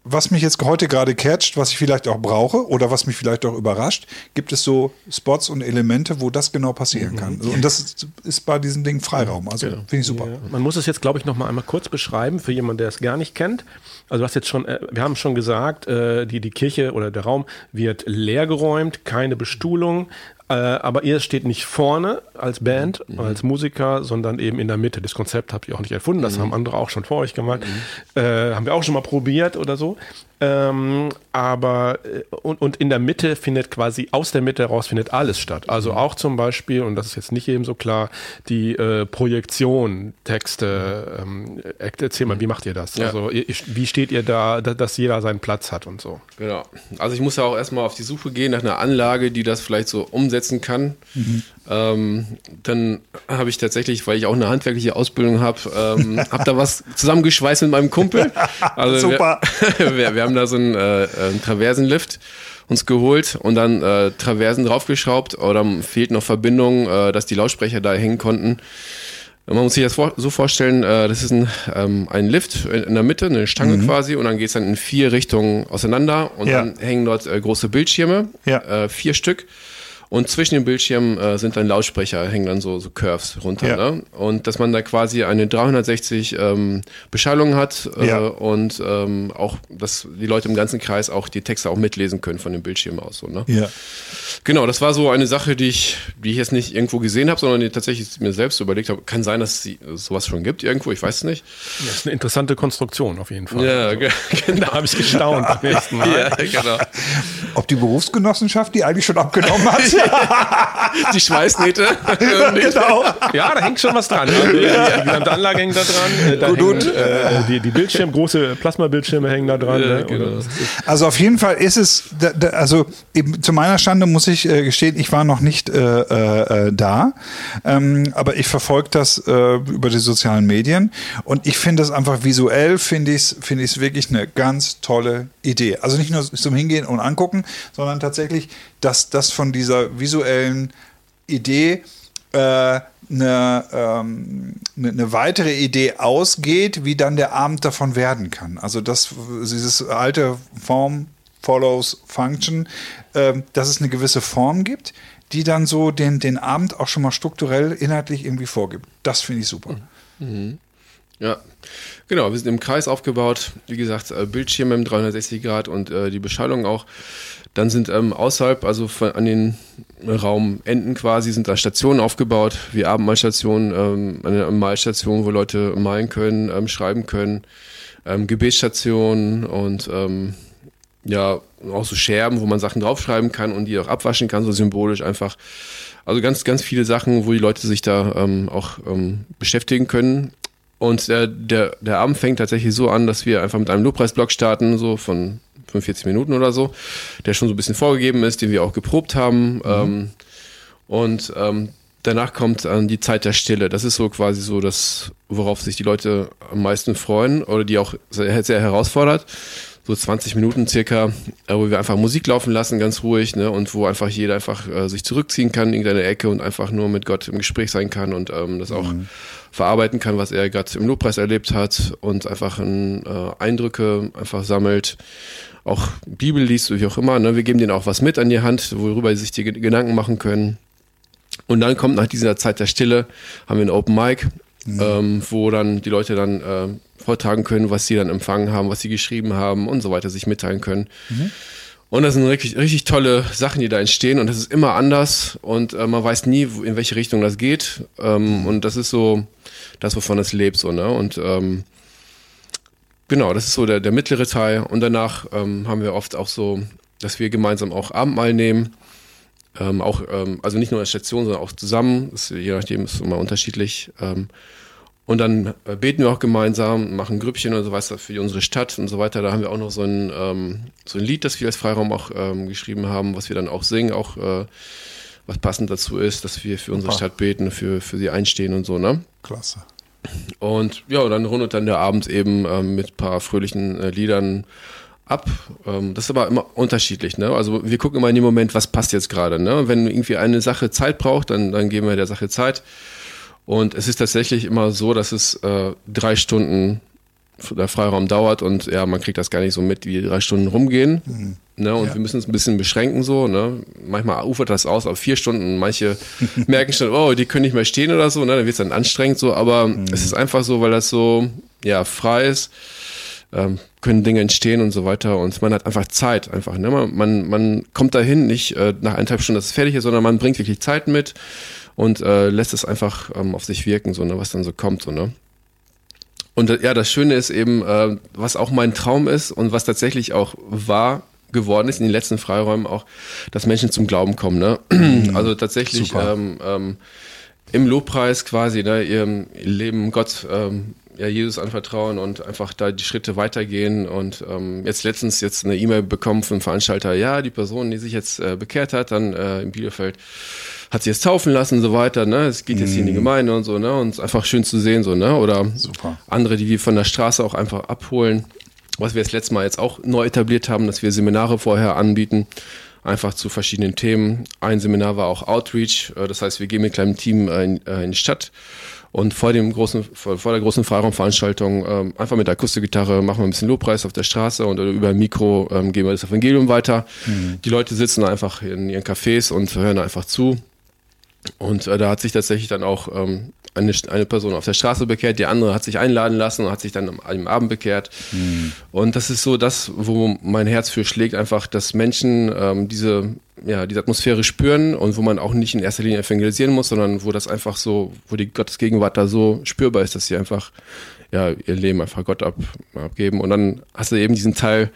was mich jetzt heute gerade catcht, was ich vielleicht auch brauche oder was mich vielleicht auch überrascht, gibt es so Spots und Elemente, wo das genau passieren kann. Mhm. Und das ist bei diesem Ding Freiraum. Also genau. finde ich super. Ja. Man muss es jetzt, glaube ich, noch mal einmal kurz beschreiben für jemanden, der es gar nicht kennt. Also hast jetzt schon, äh, wir haben schon gesagt, äh, die, die Kirche oder der Raum wird leergeräumt, keine Bestuhlung, äh, aber ihr steht nicht vorne als Band, mhm. als Musiker, sondern eben in der Mitte. Das Konzept habt ihr auch nicht erfunden, das mhm. haben andere auch schon vor euch gemacht. Mhm. Äh, haben wir auch schon mal probiert oder so. Ähm, aber äh, und, und in der Mitte findet quasi aus der Mitte heraus findet alles statt. Also auch zum Beispiel, und das ist jetzt nicht eben so klar, die äh, Projektion, Texte. Ähm, erzähl mal, wie macht ihr das? Ja. Also wie steht ihr da, dass jeder seinen Platz hat und so? Genau. Also ich muss ja auch erstmal auf die Suche gehen nach einer Anlage, die das vielleicht so umsetzen kann. Mhm. Ähm, dann habe ich tatsächlich, weil ich auch eine handwerkliche Ausbildung habe, ähm, habe da was zusammengeschweißt mit meinem Kumpel. Also Super. Wir, wir, wir haben da so einen, äh, einen Traversenlift uns geholt und dann äh, Traversen draufgeschraubt oder fehlt noch Verbindung, äh, dass die Lautsprecher da hängen konnten. Man muss sich das so vorstellen, äh, das ist ein, ähm, ein Lift in der Mitte, eine Stange mhm. quasi, und dann geht es dann in vier Richtungen auseinander und ja. dann hängen dort äh, große Bildschirme, ja. äh, vier Stück. Und zwischen den Bildschirmen äh, sind dann Lautsprecher, hängen dann so, so Curves runter. Ja. Ne? Und dass man da quasi eine 360 ähm, Beschallung hat äh, ja. und ähm, auch, dass die Leute im ganzen Kreis auch die Texte auch mitlesen können von dem Bildschirm aus. So, ne? ja. Genau, das war so eine Sache, die ich, die ich jetzt nicht irgendwo gesehen habe, sondern die tatsächlich mir selbst überlegt habe. Kann sein, dass es sowas schon gibt irgendwo, ich weiß es nicht. Das ist eine interessante Konstruktion auf jeden Fall. Ja, also, genau. Da habe ich gestaunt beim nächsten Mal. Ja, genau. Ob die Berufsgenossenschaft die eigentlich schon abgenommen hat? die Schweißnähte. genau. Ja, da hängt schon was dran. Also, die, die gesamte Anlage hängt da dran. Äh, da gut, hängen, äh, die, die Bildschirme, große Plasmabildschirme hängen da dran. Ja, ne? genau. Also auf jeden Fall ist es, also eben zu meiner Stande muss ich äh, gestehen, ich war noch nicht äh, äh, da, ähm, aber ich verfolge das äh, über die sozialen Medien und ich finde das einfach visuell, finde ich es find wirklich eine ganz tolle Idee. Also nicht nur zum Hingehen und angucken, sondern tatsächlich, dass das von dieser visuellen Idee äh, eine, ähm, eine, eine, weitere Idee ausgeht, wie dann der Abend davon werden kann. Also das, dieses alte Form follows Function, äh, dass es eine gewisse Form gibt, die dann so den, den Abend auch schon mal strukturell inhaltlich irgendwie vorgibt. Das finde ich super. Mhm. Ja, genau. Wir sind im Kreis aufgebaut. Wie gesagt, äh, Bildschirme im 360 Grad und äh, die Beschallung auch. Dann sind ähm, außerhalb, also von, an den Raumenden quasi, sind da Stationen aufgebaut, wie Abendmahlstationen, ähm, eine Malstation, wo Leute malen können, ähm, schreiben können, ähm, Gebetsstationen und ähm, ja, auch so Scherben, wo man Sachen draufschreiben kann und die auch abwaschen kann, so symbolisch einfach. Also ganz, ganz viele Sachen, wo die Leute sich da ähm, auch ähm, beschäftigen können. Und der, der, der Abend fängt tatsächlich so an, dass wir einfach mit einem Lobpreisblock starten, so von 45 Minuten oder so, der schon so ein bisschen vorgegeben ist, den wir auch geprobt haben. Mhm. Ähm, und ähm, danach kommt dann die Zeit der Stille. Das ist so quasi so das, worauf sich die Leute am meisten freuen oder die auch sehr, sehr herausfordert. So 20 Minuten circa, äh, wo wir einfach Musik laufen lassen, ganz ruhig, ne, und wo einfach jeder einfach äh, sich zurückziehen kann in irgendeine Ecke und einfach nur mit Gott im Gespräch sein kann und ähm, das auch mhm. verarbeiten kann, was er gerade im Lobpreis erlebt hat und einfach ein, äh, Eindrücke einfach sammelt auch Bibel liest, wie auch immer. Ne? Wir geben denen auch was mit an die Hand, worüber sie sich die Gedanken machen können. Und dann kommt nach dieser Zeit der Stille, haben wir ein Open Mic, mhm. ähm, wo dann die Leute dann äh, vortragen können, was sie dann empfangen haben, was sie geschrieben haben und so weiter, sich mitteilen können. Mhm. Und das sind richtig, richtig tolle Sachen, die da entstehen und das ist immer anders und äh, man weiß nie, in welche Richtung das geht. Ähm, und das ist so das, wovon es lebt, so, ne? Und ähm, Genau, das ist so der, der mittlere Teil. Und danach ähm, haben wir oft auch so, dass wir gemeinsam auch Abendmahl nehmen. Ähm, auch, ähm, also nicht nur als Station, sondern auch zusammen. Das, je nachdem ist es immer unterschiedlich. Ähm, Und dann äh, beten wir auch gemeinsam, machen Grüppchen und so weiter für unsere Stadt und so weiter. Da haben wir auch noch so ein, ähm, so ein Lied, das wir als Freiraum auch ähm, geschrieben haben, was wir dann auch singen, auch äh, was passend dazu ist, dass wir für unsere. Stadt beten, für, für sie einstehen und so, ne? Klasse. Und ja, dann rundet dann der Abend eben ähm, mit ein paar fröhlichen äh, Liedern ab. Ähm, das ist aber immer unterschiedlich. Ne? Also wir gucken immer in dem Moment, was passt jetzt gerade. Ne? Wenn irgendwie eine Sache Zeit braucht, dann, dann geben wir der Sache Zeit. Und es ist tatsächlich immer so, dass es äh, drei Stunden der Freiraum dauert und ja, man kriegt das gar nicht so mit, wie drei Stunden rumgehen. Ne? Und Ja. wir müssen uns ein bisschen beschränken so. Ne? Manchmal ufert das aus auf vier Stunden. Manche merken schon, oh, die können nicht mehr stehen oder so. Ne? Dann wird es dann anstrengend so. Aber es ist einfach so, weil das so ja frei ist ähm, können Dinge entstehen und so weiter und man hat einfach Zeit einfach. Ne? Man, man, man kommt dahin nicht äh, nach eineinhalb Stunden, dass es fertig ist, sondern man bringt wirklich Zeit mit und äh, lässt es einfach ähm, auf sich wirken, so, ne? was dann so kommt. So, ne? Und äh, ja, das Schöne ist eben, äh, was auch mein Traum ist und was tatsächlich auch wahr geworden ist in den letzten Freiräumen auch, dass Menschen zum Glauben kommen. Ne? Also tatsächlich ähm, ähm, im Lobpreis quasi, ne, ihrem Leben Gott, ähm, ja, Jesus anvertrauen und einfach da die Schritte weitergehen. Und ähm, jetzt letztens jetzt eine E-Mail bekommen vom Veranstalter, ja, die Person, die sich jetzt äh, bekehrt hat, dann äh, in Bielefeld, hat sich jetzt taufen lassen und so weiter, ne? Es geht jetzt hier in die Gemeinde und so, ne? Und es ist einfach schön zu sehen, so, ne? Oder Super. andere, die wir von der Straße auch einfach abholen. Was wir das letzte Mal jetzt auch neu etabliert haben, dass wir Seminare vorher anbieten, einfach zu verschiedenen Themen. Ein Seminar war auch Outreach, äh, das heißt, wir gehen mit einem kleinen Team äh, in, äh, in die Stadt und vor dem großen, vor, der großen Freiraumveranstaltung ähm, einfach mit der Akustikgitarre machen wir ein bisschen Lobpreis auf der Straße und über ein Mikro ähm, geben wir das Evangelium weiter. Die Leute sitzen einfach in ihren Cafés und hören einfach zu. Und äh, da hat sich tatsächlich dann auch ähm, eine, eine Person auf der Straße bekehrt, die andere hat sich einladen lassen und hat sich dann am, am Abend bekehrt. Und das ist so das, wo mein Herz für schlägt, einfach, dass Menschen ähm, diese, ja, diese Atmosphäre spüren und wo man auch nicht in erster Linie evangelisieren muss, sondern wo das einfach so, wo die Gottes Gegenwart da so spürbar ist, dass sie einfach ja, ihr Leben einfach Gott ab, abgeben. Und dann hast du eben diesen Teil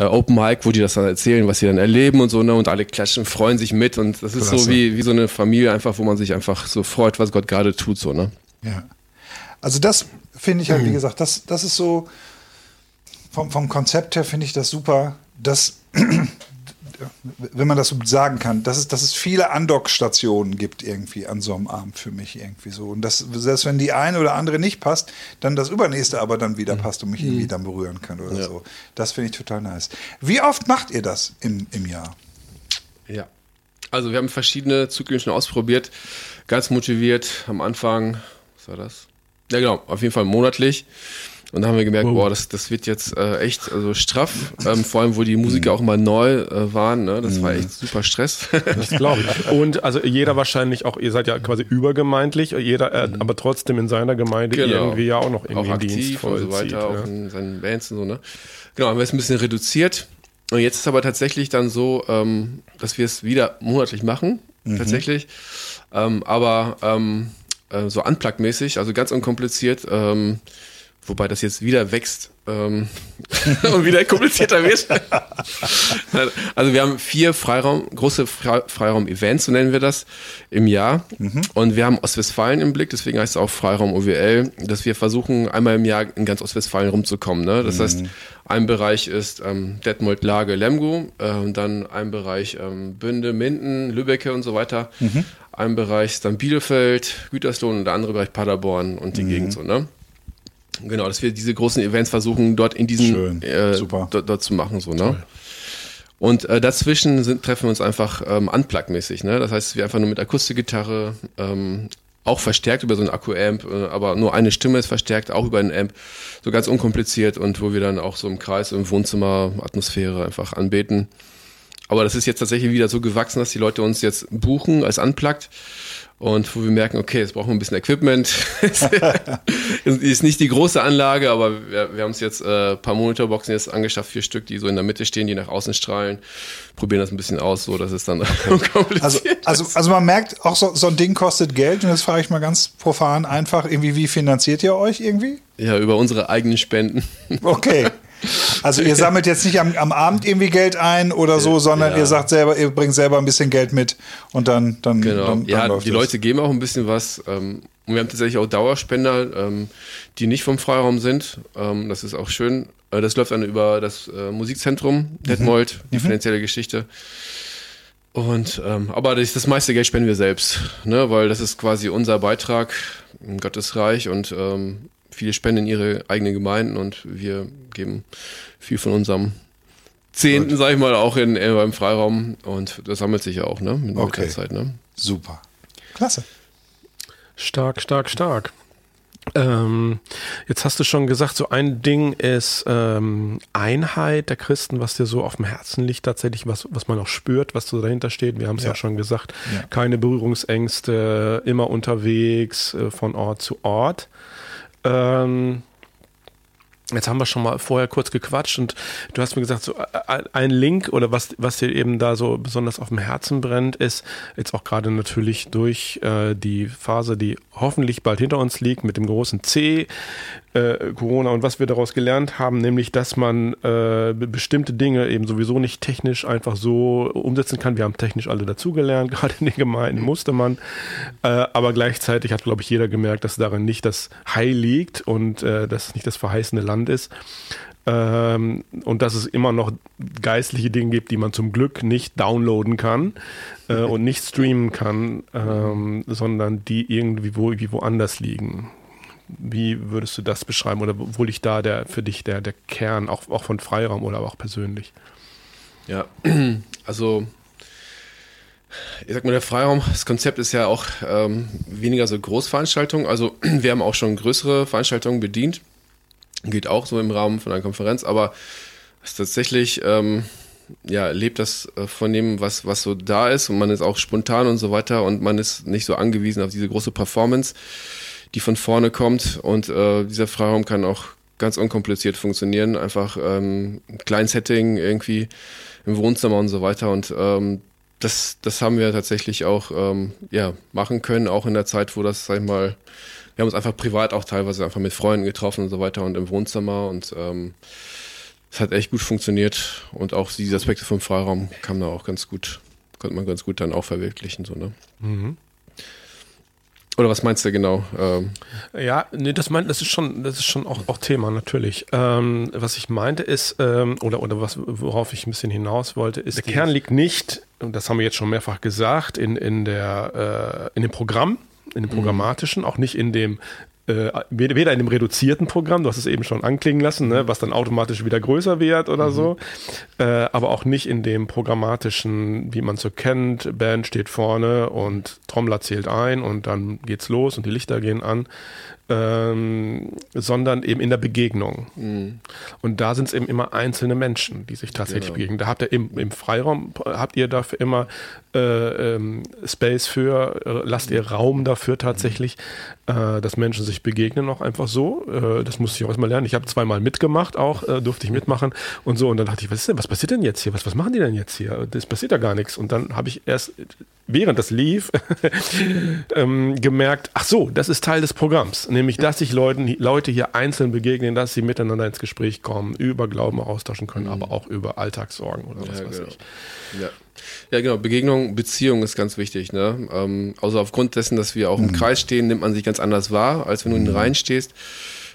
äh, Open Mic, wo die das dann erzählen, was sie dann erleben und so, ne? Und alle klatschen, freuen sich mit. Und das ist so Klasse. wie, wie so eine Familie einfach, wo man sich einfach so freut, was Gott gerade tut, so, ne? Ja. Also das finde ich halt, wie gesagt, das, das ist so, vom, vom Konzept her finde ich das super, dass, wenn man das so sagen kann, dass es, dass es viele Andockstationen gibt irgendwie an so einem Abend für mich irgendwie so. Und dass, selbst wenn die eine oder andere nicht passt, dann das übernächste aber dann wieder passt und mich irgendwie dann berühren kann oder Ja. so. Das finde ich total nice. Wie oft macht ihr das im, im Jahr? Ja. Also wir haben verschiedene Zyklen schon ausprobiert, ganz motiviert am Anfang, was war das? Ja genau, auf jeden Fall monatlich. Und dann haben wir gemerkt, boah, das, das wird jetzt äh, echt also straff, ähm, vor allem wo die Musiker auch mal neu äh, waren, ne? das war echt super Stress. Das glaube ich. Und also jeder wahrscheinlich auch, ihr seid ja quasi übergemeindlich, jeder, äh, aber trotzdem in seiner Gemeinde Genau. irgendwie ja auch noch irgendwie auch einen Dienst aktiv und so weiter, auch ja. in seinen Bands und so, ne? Genau, haben wir es ein bisschen reduziert. Und jetzt ist aber tatsächlich dann so, ähm, dass wir es wieder monatlich machen, tatsächlich. Ähm, aber ähm, äh, so unplugged-mäßig, also ganz unkompliziert, ähm, wobei das jetzt wieder wächst ähm, und wieder komplizierter wird. also wir haben vier Freiraum, große Fre Freiraum-Events, so nennen wir das, im Jahr. Und wir haben Ostwestfalen im Blick, deswegen heißt es auch Freiraum OWL, dass wir versuchen, einmal im Jahr in ganz Ostwestfalen rumzukommen. Ne? Das heißt, ein Bereich ist ähm, Detmold, Lage, Lemgo, äh, und dann ein Bereich ähm, Bünde, Minden, Lübbecke und so weiter. Ein Bereich ist dann Bielefeld, Gütersloh und der andere Bereich Paderborn und die Gegend so, ne? Genau, dass wir diese großen Events versuchen, dort in diesen Schön, äh. Dort, dort zu machen, so, ne? Und äh, dazwischen sind, treffen wir uns einfach ähm, unplug-mäßig, ne? Das heißt, wir einfach nur mit Akustikgitarre, ähm, auch verstärkt über so ein Akku-Amp, äh, aber nur eine Stimme ist verstärkt, auch über einen Amp, so ganz unkompliziert und wo wir dann auch so im Kreis, im Wohnzimmer, Atmosphäre einfach anbeten. Aber das ist jetzt tatsächlich wieder so gewachsen, dass die Leute uns jetzt buchen als Unplugged. Und wo wir merken, okay, jetzt brauchen wir ein bisschen Equipment. ist nicht die große Anlage, aber wir, wir haben uns jetzt äh, ein paar Monitorboxen jetzt angeschafft, vier Stück, die so in der Mitte stehen, die nach außen strahlen. Probieren das ein bisschen aus, so dass es dann unkompliziert Also, also, also man merkt, auch so, so ein Ding kostet Geld und das frage ich mal ganz profan einfach, irgendwie, wie finanziert ihr euch irgendwie? Ja, über unsere eigenen Spenden. Okay. Also ihr sammelt jetzt nicht am, am Abend irgendwie Geld ein oder so, sondern Ja. ihr sagt selber, ihr bringt selber ein bisschen Geld mit und dann, dann, Genau. dann, dann ja, die das. Leute geben auch ein bisschen was. Ähm, Und wir haben tatsächlich auch Dauerspender, ähm, die nicht vom Freiraum sind. Ähm, das ist auch schön. Äh, das läuft dann über das äh, Musikzentrum Detmold, die finanzielle Geschichte. Und ähm, aber das, das meiste Geld spenden wir selbst, ne, weil das ist quasi unser Beitrag in Gottes Reich und ähm, viele spenden in ihre eigenen Gemeinden und wir geben viel von unserem Zehnten, sag ich mal, auch in, äh, beim Freiraum und das sammelt sich ja auch, ne, mit Okay. der Zeit, ne. Super. Klasse. Stark, stark, stark. Ähm, jetzt hast du schon gesagt, so ein Ding ist ähm, Einheit der Christen, was dir so auf dem Herzen liegt, tatsächlich, was, was man auch spürt, was so dahinter steht. Wir haben es ja. Ja. schon gesagt, Ja. keine Berührungsängste, immer unterwegs, äh, von Ort zu Ort. Ähm, Jetzt haben wir schon mal vorher kurz gequatscht und du hast mir gesagt, so äh, ein Link oder was, was dir eben da so besonders auf dem Herzen brennt, ist jetzt auch gerade natürlich durch äh, die Phase, die hoffentlich bald hinter uns liegt, mit dem großen C, äh, Corona und was wir daraus gelernt haben, nämlich, dass man äh, be- bestimmte Dinge eben sowieso nicht technisch einfach so umsetzen kann. Wir haben technisch alle dazugelernt, gerade in den Gemeinden musste man. Äh, aber gleichzeitig hat, glaube ich, jeder gemerkt, dass darin nicht das Heil liegt und äh, dass es nicht das verheißene Land ist. Ähm, und dass es immer noch geistliche Dinge gibt, die man zum Glück nicht downloaden kann äh, und nicht streamen kann, ähm, sondern die irgendwie wo, irgendwie woanders liegen. Wie würdest du das beschreiben? Oder wo liegt da der für dich der, der Kern, auch, auch von Freiraum oder auch persönlich? Ja, also ich sag mal, der Freiraum, das Konzept ist ja auch ähm, weniger so Großveranstaltungen. Also wir haben auch schon größere Veranstaltungen bedient. Geht auch so im Rahmen von einer Konferenz, aber tatsächlich, ähm, ja, lebt das äh, von dem, was, was so da ist und man ist auch spontan und so weiter und man ist nicht so angewiesen auf diese große Performance, die von vorne kommt. Und äh, dieser Freiraum kann auch ganz unkompliziert funktionieren, einfach ähm, ein kleines Setting irgendwie im Wohnzimmer und so weiter. Und ähm, das, das haben wir tatsächlich auch ähm, ja, machen können, auch in der Zeit, wo das, sag ich mal, wir haben uns einfach privat auch teilweise einfach mit Freunden getroffen und so weiter und im Wohnzimmer. Und ähm, es hat echt gut funktioniert. Und auch diese Aspekte vom Freiraum kamen da auch ganz gut, konnte man ganz gut dann auch verwirklichen, so, ne? Oder was meinst du genau? Ähm, Ja, nee, das meint, das ist schon, das ist schon auch, auch Thema, natürlich. Ähm, was ich meinte ist, ähm, oder, oder was, worauf ich ein bisschen hinaus wollte, ist, der Kern liegt nicht, und das haben wir jetzt schon mehrfach gesagt, in, in der, äh, in dem Programm, in dem programmatischen, auch nicht in dem, äh, weder in dem reduzierten Programm, du hast es eben schon anklingen lassen, ne, was dann automatisch wieder größer wird oder so, äh, aber auch nicht in dem programmatischen, wie man so kennt, Band steht vorne und Trommler zählt ein und dann geht's los und die Lichter gehen an, ähm, sondern eben in der Begegnung. Und da sind es eben immer einzelne Menschen, die sich tatsächlich Genau. begegnen. Da habt ihr im, im Freiraum, habt ihr dafür immer äh, ähm, Space für, äh, lasst ihr Raum dafür tatsächlich, äh, dass Menschen sich begegnen, auch einfach so. Äh, das musste ich auch erstmal lernen. Ich habe zweimal mitgemacht, auch äh, durfte ich mitmachen und so. Und dann dachte ich, was ist denn, was passiert denn jetzt hier? Was, was machen die denn jetzt hier? Das passiert ja gar nichts. Und dann habe ich erst, während das lief, ähm, gemerkt, ach so, das ist Teil des Programms. Nämlich, dass sich Leuten, Leute hier einzeln begegnen, dass sie miteinander ins Gespräch kommen, über Glauben austauschen können, aber auch über Alltagssorgen oder was Ja, weiß genau. ich. Ja. ja, genau. Begegnung, Beziehung ist ganz wichtig. Ne? Ähm, also aufgrund dessen, dass wir auch im Kreis stehen, nimmt man sich ganz anders wahr, als wenn du in den Reihen stehst.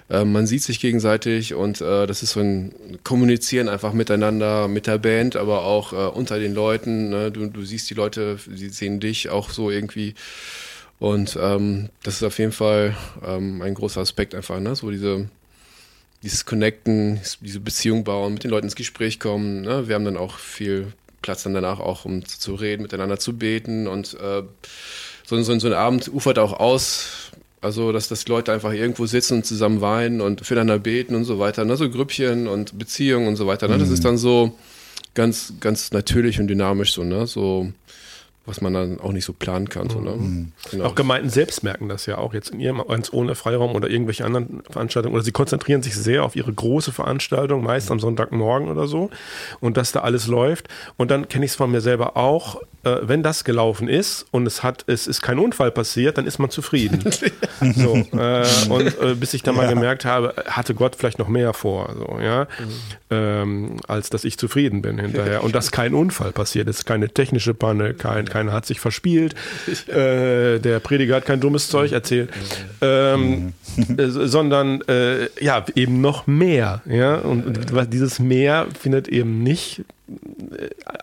Ähm, man sieht sich gegenseitig und äh, das ist so ein Kommunizieren einfach miteinander, mit der Band, aber auch äh, unter den Leuten. Ne? Du, du siehst die Leute, sie sehen dich auch so irgendwie. Und ähm, das ist auf jeden Fall ähm, ein großer Aspekt einfach, ne? So diese dieses Connecten, diese Beziehung bauen, mit den Leuten ins Gespräch kommen. Ne? Wir haben dann auch viel Platz dann danach auch, um zu reden, miteinander zu beten und äh, so, so, so ein Abend ufert auch aus. Also, dass, dass Leute einfach irgendwo sitzen und zusammen weinen und füreinander beten und so weiter. Ne? So Grüppchen und Beziehungen und so weiter. Ne? Das ist dann so ganz, ganz natürlich und dynamisch so, ne? So, was man dann auch nicht so planen kann. So, ne? Genau. Auch Gemeinden selbst merken das ja auch jetzt in ihrem ganz ohne Freiraum oder irgendwelche anderen Veranstaltungen oder sie konzentrieren sich sehr auf ihre große Veranstaltung, meist am Sonntagmorgen oder so und dass da alles läuft. Und dann kenne ich es von mir selber auch, äh, wenn das gelaufen ist und es hat, es ist kein Unfall passiert, dann ist man zufrieden. so, äh, und äh, bis ich dann mal gemerkt habe, hatte Gott vielleicht noch mehr vor, so, ja, ähm, als dass ich zufrieden bin hinterher. Und dass kein Unfall passiert ist, keine technische Panne, kein, keiner hat sich verspielt, äh, der Prediger hat kein dummes Zeug erzählt, ähm, äh, sondern äh, ja, eben noch mehr, ja, und dieses Mehr findet eben nicht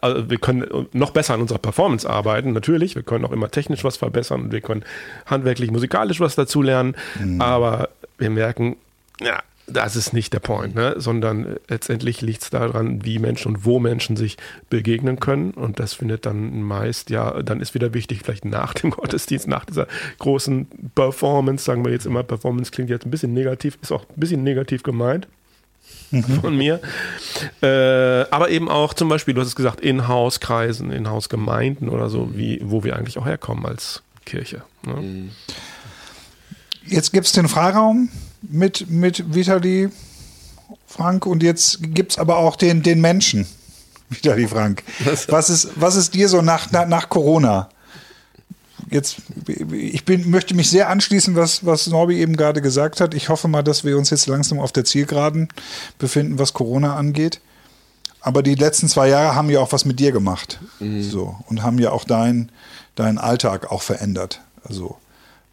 also wir können noch besser an unserer Performance arbeiten, natürlich. Wir können auch immer technisch was verbessern und wir können handwerklich, musikalisch was dazulernen. Mhm. Aber wir merken, ja, das ist nicht der Point, ne? sondern letztendlich liegt es daran, wie Menschen und wo Menschen sich begegnen können. Und das findet dann meist, ja, dann ist wieder wichtig, vielleicht nach dem Gottesdienst, nach dieser großen Performance, sagen wir jetzt immer, Performance klingt jetzt ein bisschen negativ, ist auch ein bisschen negativ gemeint mhm. von mir. Äh, aber eben auch zum Beispiel, du hast es gesagt, In-House-Kreisen, In-House-Gemeinden oder so, wie, wo wir eigentlich auch herkommen als Kirche. Ne? Jetzt gibt es den Freiraum mit, mit Vitali Frank und jetzt gibt es aber auch den, den Menschen. Vitali Frank. Was ist, was ist dir so nach, nach, nach Corona? jetzt, ich bin, möchte mich sehr anschließen, was, was Norbi eben gerade gesagt hat. Ich hoffe mal, dass wir uns jetzt langsam auf der Zielgeraden befinden, was Corona angeht. Aber die letzten zwei Jahre haben ja auch was mit dir gemacht. Mhm. So. Und haben ja auch deinen dein Alltag auch verändert. Also,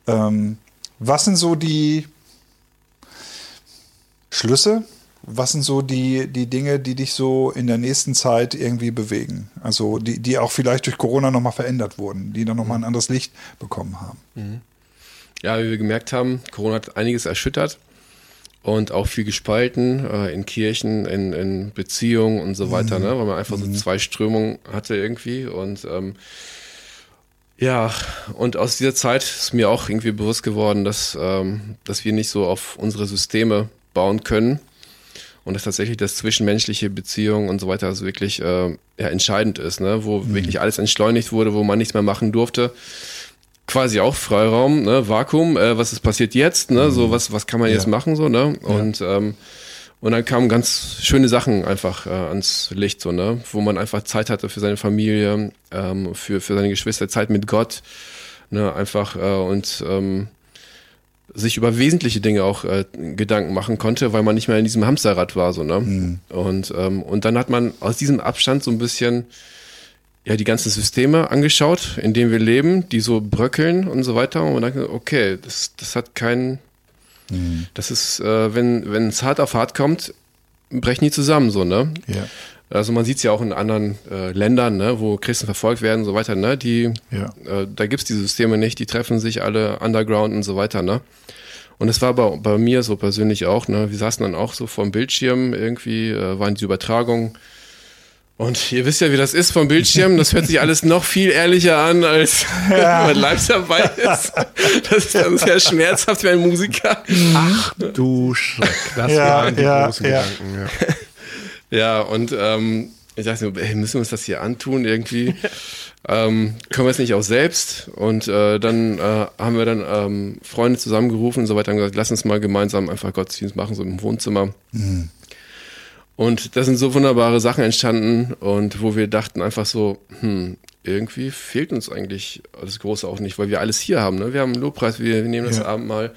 ähm, was sind so die Schlüsse, was sind so die, die Dinge, die dich so in der nächsten Zeit irgendwie bewegen? Also die, die auch vielleicht durch Corona nochmal verändert wurden, die dann nochmal ein anderes Licht bekommen haben. Mhm. Ja, wie wir gemerkt haben, Corona hat einiges erschüttert und auch viel gespalten äh, in Kirchen, in, in Beziehungen und so weiter, mhm. ne? weil man einfach mhm. so zwei Strömungen hatte irgendwie und ähm, ja, und aus dieser Zeit ist mir auch irgendwie bewusst geworden, dass, ähm, dass wir nicht so auf unsere Systeme bauen können, und dass tatsächlich das zwischenmenschliche Beziehung und so weiter also wirklich äh, ja, entscheidend ist, ne? wo mhm. wirklich alles entschleunigt wurde, wo man nichts mehr machen durfte. Quasi auch Freiraum, ne? Vakuum, äh, was ist passiert jetzt, ne? Mhm. So, was, was kann man ja. jetzt machen, so, ne? Und ja. ähm, und dann kamen ganz schöne Sachen einfach äh, ans Licht, so, ne? Wo man einfach Zeit hatte für seine Familie, ähm, für, für seine Geschwister, Zeit mit Gott, ne? Einfach äh, und ähm, sich über wesentliche Dinge auch äh, Gedanken machen konnte, weil man nicht mehr in diesem Hamsterrad war, so, ne? Mhm. Und, ähm, und dann hat man aus diesem Abstand so ein bisschen ja die ganzen Systeme angeschaut, in denen wir leben, die so bröckeln und so weiter. Und dann, okay, das, das hat keinen, mhm. das ist, äh, wenn, wenn es hart auf hart kommt, brechen die zusammen, so, ne? Ja. Also man sieht es ja auch in anderen äh, Ländern, ne, wo Christen verfolgt werden und so weiter, ne? Die, ja. äh, da gibt's die Systeme nicht, die treffen sich alle underground und so weiter, ne? Und es war bei, bei mir so persönlich auch, ne? Wir saßen dann auch so vorm Bildschirm, irgendwie äh, waren die Übertragungen. Und ihr wisst ja, wie das ist vom Bildschirm. Das hört sich alles noch viel ehrlicher an, als ja. wenn man live dabei ist. Das ist dann sehr schmerzhaft wie ein Musiker. Ach du Schreck. Das ja, waren die ja, großen ja. Gedanken. Ja. Ja, und ähm, ich dachte, ey, müssen wir uns das hier antun irgendwie? ähm, können wir es nicht auch selbst? Und äh, dann äh, haben wir dann ähm, Freunde zusammengerufen und so weiter und gesagt, lass uns mal gemeinsam einfach Gottesdienst machen, so im Wohnzimmer. Mhm. Und da sind so wunderbare Sachen entstanden und wo wir dachten einfach so, hm, irgendwie fehlt uns eigentlich das Große auch nicht, weil wir alles hier haben. Ne? Wir haben einen Lobpreis, wir, wir nehmen das ja. Abendmahl. mal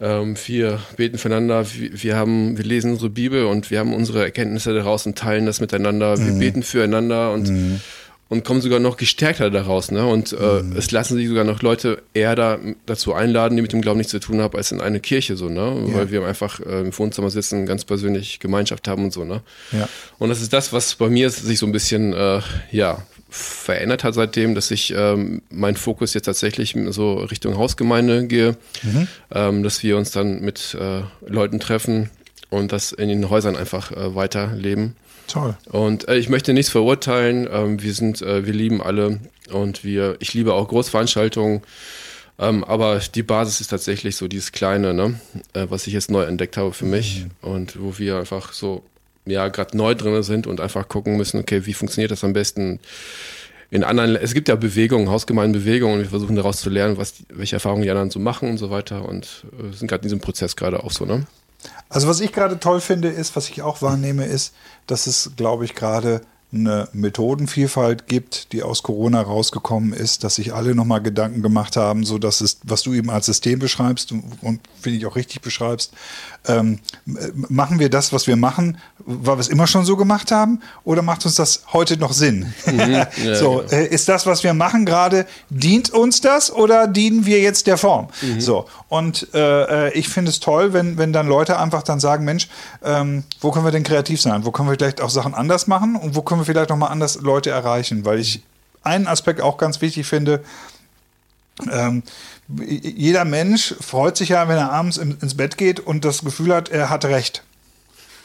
ähm, wir beten füreinander, wir, wir, haben, wir lesen unsere Bibel und wir haben unsere Erkenntnisse daraus und teilen das miteinander. Wir mhm. beten füreinander und, mhm. und kommen sogar noch gestärkter daraus. Ne? Und äh, mhm. es lassen sich sogar noch Leute eher da, dazu einladen, die mit dem Glauben nichts zu tun haben, als in eine Kirche so, ne? Ja. Weil wir einfach äh, im Wohnzimmer sitzen, ganz persönlich Gemeinschaft haben und so, ne? Ja. Und das ist das, was bei mir sich so ein bisschen, äh, ja, verändert hat seitdem, dass ich ähm, mein Fokus jetzt tatsächlich so Richtung Hausgemeinde gehe, mhm. ähm, dass wir uns dann mit äh, Leuten treffen und das in den Häusern einfach äh, weiterleben. Toll. Und äh, ich möchte nichts verurteilen. Ähm, wir sind, äh, wir lieben alle und wir, ich liebe auch Großveranstaltungen. Ähm, aber die Basis ist tatsächlich so dieses Kleine, ne? Äh, was ich jetzt neu entdeckt habe für mich mhm. und wo wir einfach so ja gerade neu drin sind und einfach gucken müssen, okay, wie funktioniert das am besten in anderen, es gibt ja Bewegungen, Hausgemeindenbewegungen und wir versuchen daraus zu lernen, was, welche Erfahrungen die anderen so machen und so weiter und äh, sind gerade in diesem Prozess gerade auch so, ne? Also was ich gerade toll finde, ist, was ich auch wahrnehme, ist, dass es, glaube ich, gerade eine Methodenvielfalt gibt, die aus Corona rausgekommen ist, dass sich alle nochmal Gedanken gemacht haben, so dass es, was du eben als System beschreibst und, und finde ich auch richtig beschreibst, ähm, machen wir das, was wir machen, weil wir es immer schon so gemacht haben, oder macht uns das heute noch Sinn? Mhm, ja, so, genau. äh, ist das, was wir machen gerade, dient uns das oder dienen wir jetzt der Form? Mhm. So, und äh, äh ich finde es toll, wenn, wenn dann Leute einfach dann sagen, Mensch, ähm, wo können wir denn kreativ sein? Wo können wir vielleicht auch Sachen anders machen und wo können wir vielleicht nochmal anders Leute erreichen, weil ich einen Aspekt auch ganz wichtig finde. Ähm, jeder Mensch freut sich ja, wenn er abends ins Bett geht und das Gefühl hat, er hat Recht.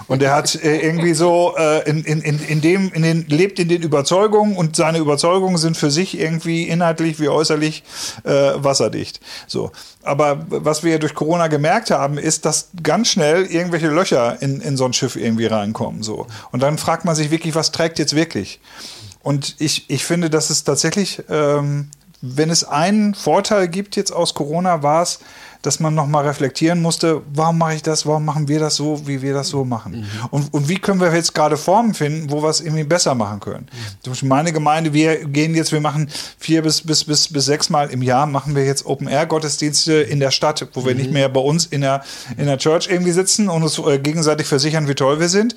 Und er hat äh, irgendwie so äh, in, in, in dem, in den, lebt in den Überzeugungen und seine Überzeugungen sind für sich irgendwie inhaltlich wie äußerlich äh, wasserdicht. So. Aber was wir durch Corona gemerkt haben, ist, dass ganz schnell irgendwelche Löcher in, in so ein Schiff irgendwie reinkommen. So. Und dann fragt man sich wirklich, was trägt jetzt wirklich? Und ich, ich finde, dass es tatsächlich, ähm, wenn es einen Vorteil gibt jetzt aus Corona, war es, dass man nochmal reflektieren musste, warum mache ich das, warum machen wir das so, wie wir das so machen. Mhm. Und, und wie können wir jetzt gerade Formen finden, wo wir es irgendwie besser machen können. Mhm. Zum Beispiel meine Gemeinde, wir gehen jetzt, wir machen vier bis, bis, bis, bis sechs Mal im Jahr, machen wir jetzt Open-Air-Gottesdienste in der Stadt, wo wir nicht mhm. mehr bei uns in der, in der Church irgendwie sitzen und uns äh, gegenseitig versichern, wie toll wir sind.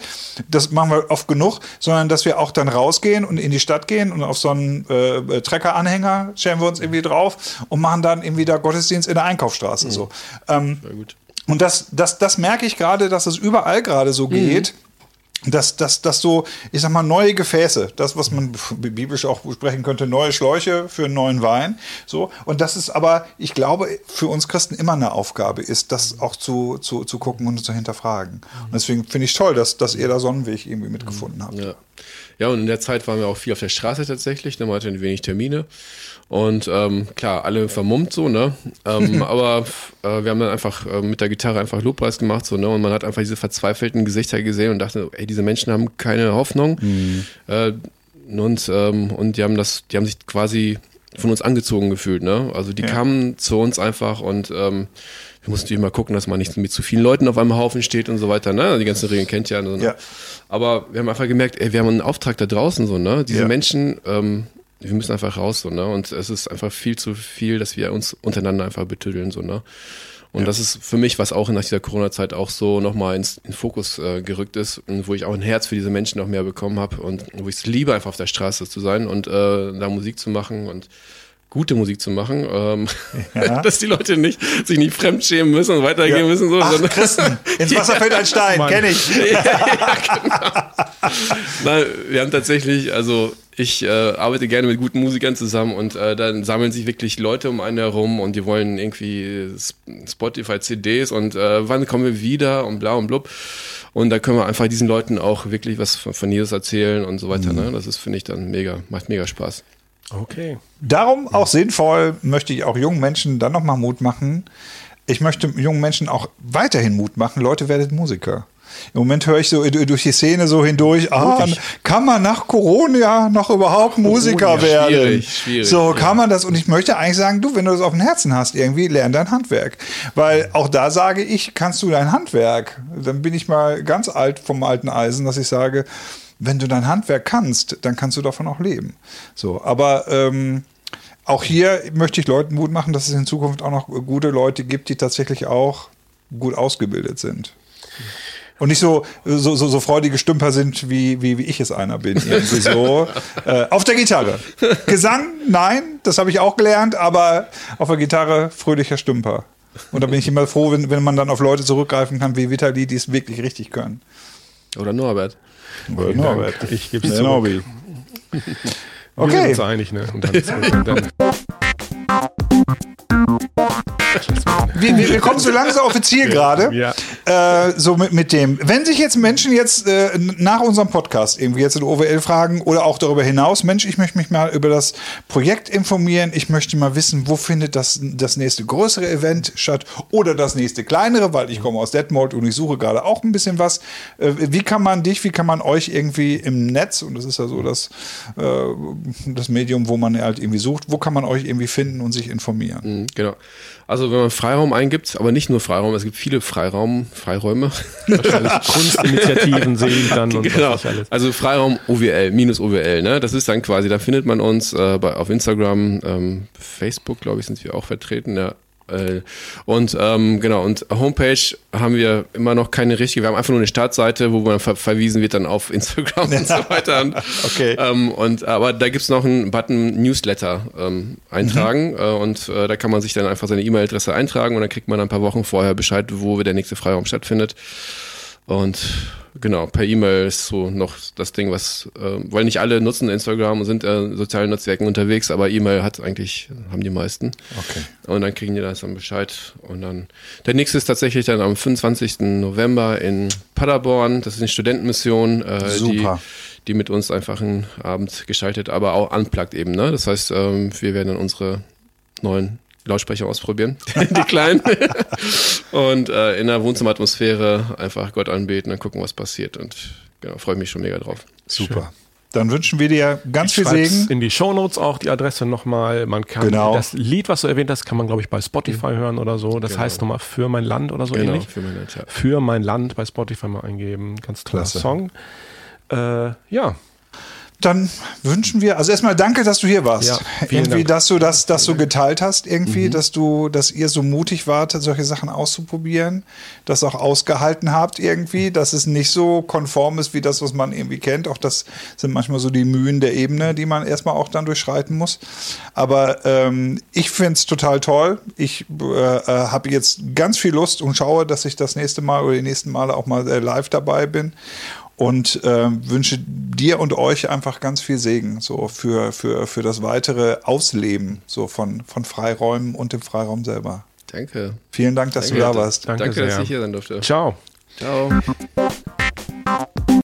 Das machen wir oft genug, sondern dass wir auch dann rausgehen und in die Stadt gehen und auf so einen äh, Trecker-Anhänger stellen wir uns irgendwie drauf und machen dann irgendwie da Gottesdienst in der Einkaufsstraße. So. Ähm, Sehr gut. Und das, das, das merke ich gerade, dass es überall gerade so geht. Mhm dass, dass, dass so, ich sag mal, neue Gefäße, das, was man biblisch auch besprechen könnte, neue Schläuche für einen neuen Wein, so. Und das ist aber, ich glaube, für uns Christen immer eine Aufgabe ist, das auch zu, zu, zu gucken und zu hinterfragen. Und deswegen finde ich toll, dass, dass ihr da Sonnenweg irgendwie mitgefunden habt. Ja. ja, und in der Zeit waren wir auch viel auf der Straße tatsächlich, da hatten wir wenig Termine. Und ähm, klar, alle vermummt so, ne? Ähm, aber äh, wir haben dann einfach äh, mit der Gitarre einfach Lobpreis gemacht, so, ne? Und man hat einfach diese verzweifelten Gesichter gesehen und dachte, ey, diese Menschen haben keine Hoffnung. Mhm. Äh, und, ähm, und die haben das, die haben sich quasi von uns angezogen gefühlt, ne? Also die ja. kamen zu uns einfach und ähm, wir mussten immer gucken, dass man nicht mit zu vielen Leuten auf einem Haufen steht und so weiter, ne? Die ganzen Regeln kennt ja, ne? ja. Aber wir haben einfach gemerkt, ey, wir haben einen Auftrag da draußen, so, ne? Diese ja. Menschen, ähm, wir müssen einfach raus, so, ne? Und es ist einfach viel zu viel, dass wir uns untereinander einfach betüdeln, so, ne? Und ja. das ist für mich, was auch nach dieser Corona-Zeit auch so nochmal ins in Fokus äh, gerückt ist und wo ich auch ein Herz für diese Menschen noch mehr bekommen habe und wo ich es liebe, einfach auf der Straße zu sein und äh, da Musik zu machen und gute Musik zu machen, ähm, ja. dass die Leute nicht sich nicht fremdschämen müssen und weitergehen ja. müssen. So, Ach, Christen, ins Wasser fällt ein Stein, kenne ich. ja, genau. Nein, wir haben tatsächlich, also ich äh, arbeite gerne mit guten Musikern zusammen und äh, dann sammeln sich wirklich Leute um einen herum und die wollen irgendwie Spotify-CDs und äh, wann kommen wir wieder und bla und blub. Und da können wir einfach diesen Leuten auch wirklich was von, von Jesus erzählen und so weiter. Mhm. Ne? Das ist, finde ich, dann mega, macht mega Spaß. Okay. Darum auch sinnvoll möchte ich auch jungen Menschen dann nochmal Mut machen. Ich möchte jungen Menschen auch weiterhin Mut machen. Leute, werdet Musiker. Im Moment höre ich so durch die Szene so hindurch, ah, kann man nach Corona noch überhaupt Musiker Corona, werden? Schwierig, schwierig. So kann man das. Und ich möchte eigentlich sagen, du, wenn du das auf dem Herzen hast, irgendwie lern dein Handwerk. Weil auch da sage ich, kannst du dein Handwerk. Dann bin ich mal ganz alt vom alten Eisen, dass ich sage, wenn du dein Handwerk kannst, dann kannst du davon auch leben. So, aber ähm, auch hier möchte ich Leuten Mut machen, dass es in Zukunft auch noch gute Leute gibt, die tatsächlich auch gut ausgebildet sind. Und nicht so, so, so, so freudige Stümper sind, wie, wie, wie ich es einer bin. Irgendwie so. äh, auf der Gitarre. Gesang, nein, das habe ich auch gelernt, aber auf der Gitarre fröhlicher Stümper. Und da bin ich immer froh, wenn, wenn man dann auf Leute zurückgreifen kann, wie Vitali, die es wirklich richtig können. Oder Norbert. Oder Norbert. Ich gebe es zu. Okay. Wir sind uns einig, ne? Und dann, dann wir, wir, wir, kommen so langsam auf Ziel gerade. Ja. Äh, so mit, mit dem. Wenn sich jetzt Menschen jetzt äh, nach unserem Podcast irgendwie jetzt in OWL fragen oder auch darüber hinaus, Mensch, ich möchte mich mal über das Projekt informieren, ich möchte mal wissen, wo findet das, das nächste größere Event statt oder das nächste kleinere, weil ich komme aus Detmold und ich suche gerade auch ein bisschen was. Äh, wie kann man dich, wie kann man euch irgendwie im Netz, und das ist ja so das, äh, das Medium, wo man halt irgendwie sucht, wo kann man euch irgendwie finden und sich informieren? Mhm, genau. Also wenn man Freiraum eingibt, aber nicht nur Freiraum, es gibt viele Freiraum Freiräume. Kunstinitiativen sehe ich dann und genau. was alles. Also Freiraum OWL, minus OWL, ne? Das ist dann quasi, da findet man uns äh, bei, auf Instagram, ähm, Facebook, glaube ich, sind wir auch vertreten, ja. Äh, Und ähm, genau, und Homepage haben wir immer noch keine richtige. Wir haben einfach nur eine Startseite, wo man ver verwiesen wird dann auf Instagram und so weiter. Und, Okay. Ähm, und aber da gibt's noch einen Button Newsletter ähm, eintragen äh, und äh, da kann man sich dann einfach seine E-Mail-Adresse eintragen und dann kriegt man ein paar Wochen vorher Bescheid, wo der nächste Freiraum stattfindet. Und genau, per E-Mail ist so noch das Ding, was, äh, weil nicht alle nutzen Instagram und sind äh, sozialen Netzwerken unterwegs, aber E-Mail hat eigentlich, haben die meisten. Okay. Und dann kriegen die das dann Bescheid. Und dann, der nächste ist tatsächlich dann am 25. November in Paderborn. Das ist eine Studentenmission, äh, Super. die, die mit uns einfach einen Abend gestaltet, aber auch unplugged eben, ne? Das heißt, ähm, wir werden dann unsere neuen Lautsprecher ausprobieren, die kleinen. und äh, in der Wohnzimmeratmosphäre einfach Gott anbeten und gucken, was passiert. Und genau, freue mich schon mega drauf. Super. Dann wünschen wir dir ganz viel Schreib's Segen. in die Shownotes auch die Adresse nochmal. Man kann Genau. das Lied, was du erwähnt hast, kann man, glaube ich, bei Spotify hören oder so. Das Genau. heißt nochmal für mein Land oder so Genau, ähnlich. für meine Zeit. Für mein Land bei Spotify mal eingeben. Ganz toller Klasse. Song. Äh, ja, Dann wünschen wir, also erstmal danke, dass du hier warst. Ja, irgendwie, Dank. dass du das, dass du geteilt hast, irgendwie, dass du, dass ihr so mutig wart, solche Sachen auszuprobieren, das auch ausgehalten habt irgendwie, dass es nicht so konform ist wie das, was man irgendwie kennt. Auch das sind manchmal so die Mühen der Ebene, die man erstmal auch dann durchschreiten muss. Aber ähm, ich finde es total toll. Ich äh, äh, habe jetzt ganz viel Lust und schaue, dass ich das nächste Mal oder die nächsten Male auch mal äh, live dabei bin und äh, wünsche dir und euch einfach ganz viel Segen so für, für, für das weitere Ausleben so von, von Freiräumen und dem Freiraum selber. Danke. Vielen Dank, dass Danke, du da warst. Danke Danke, dass sehr. ich hier sein durfte. ciao. Ciao.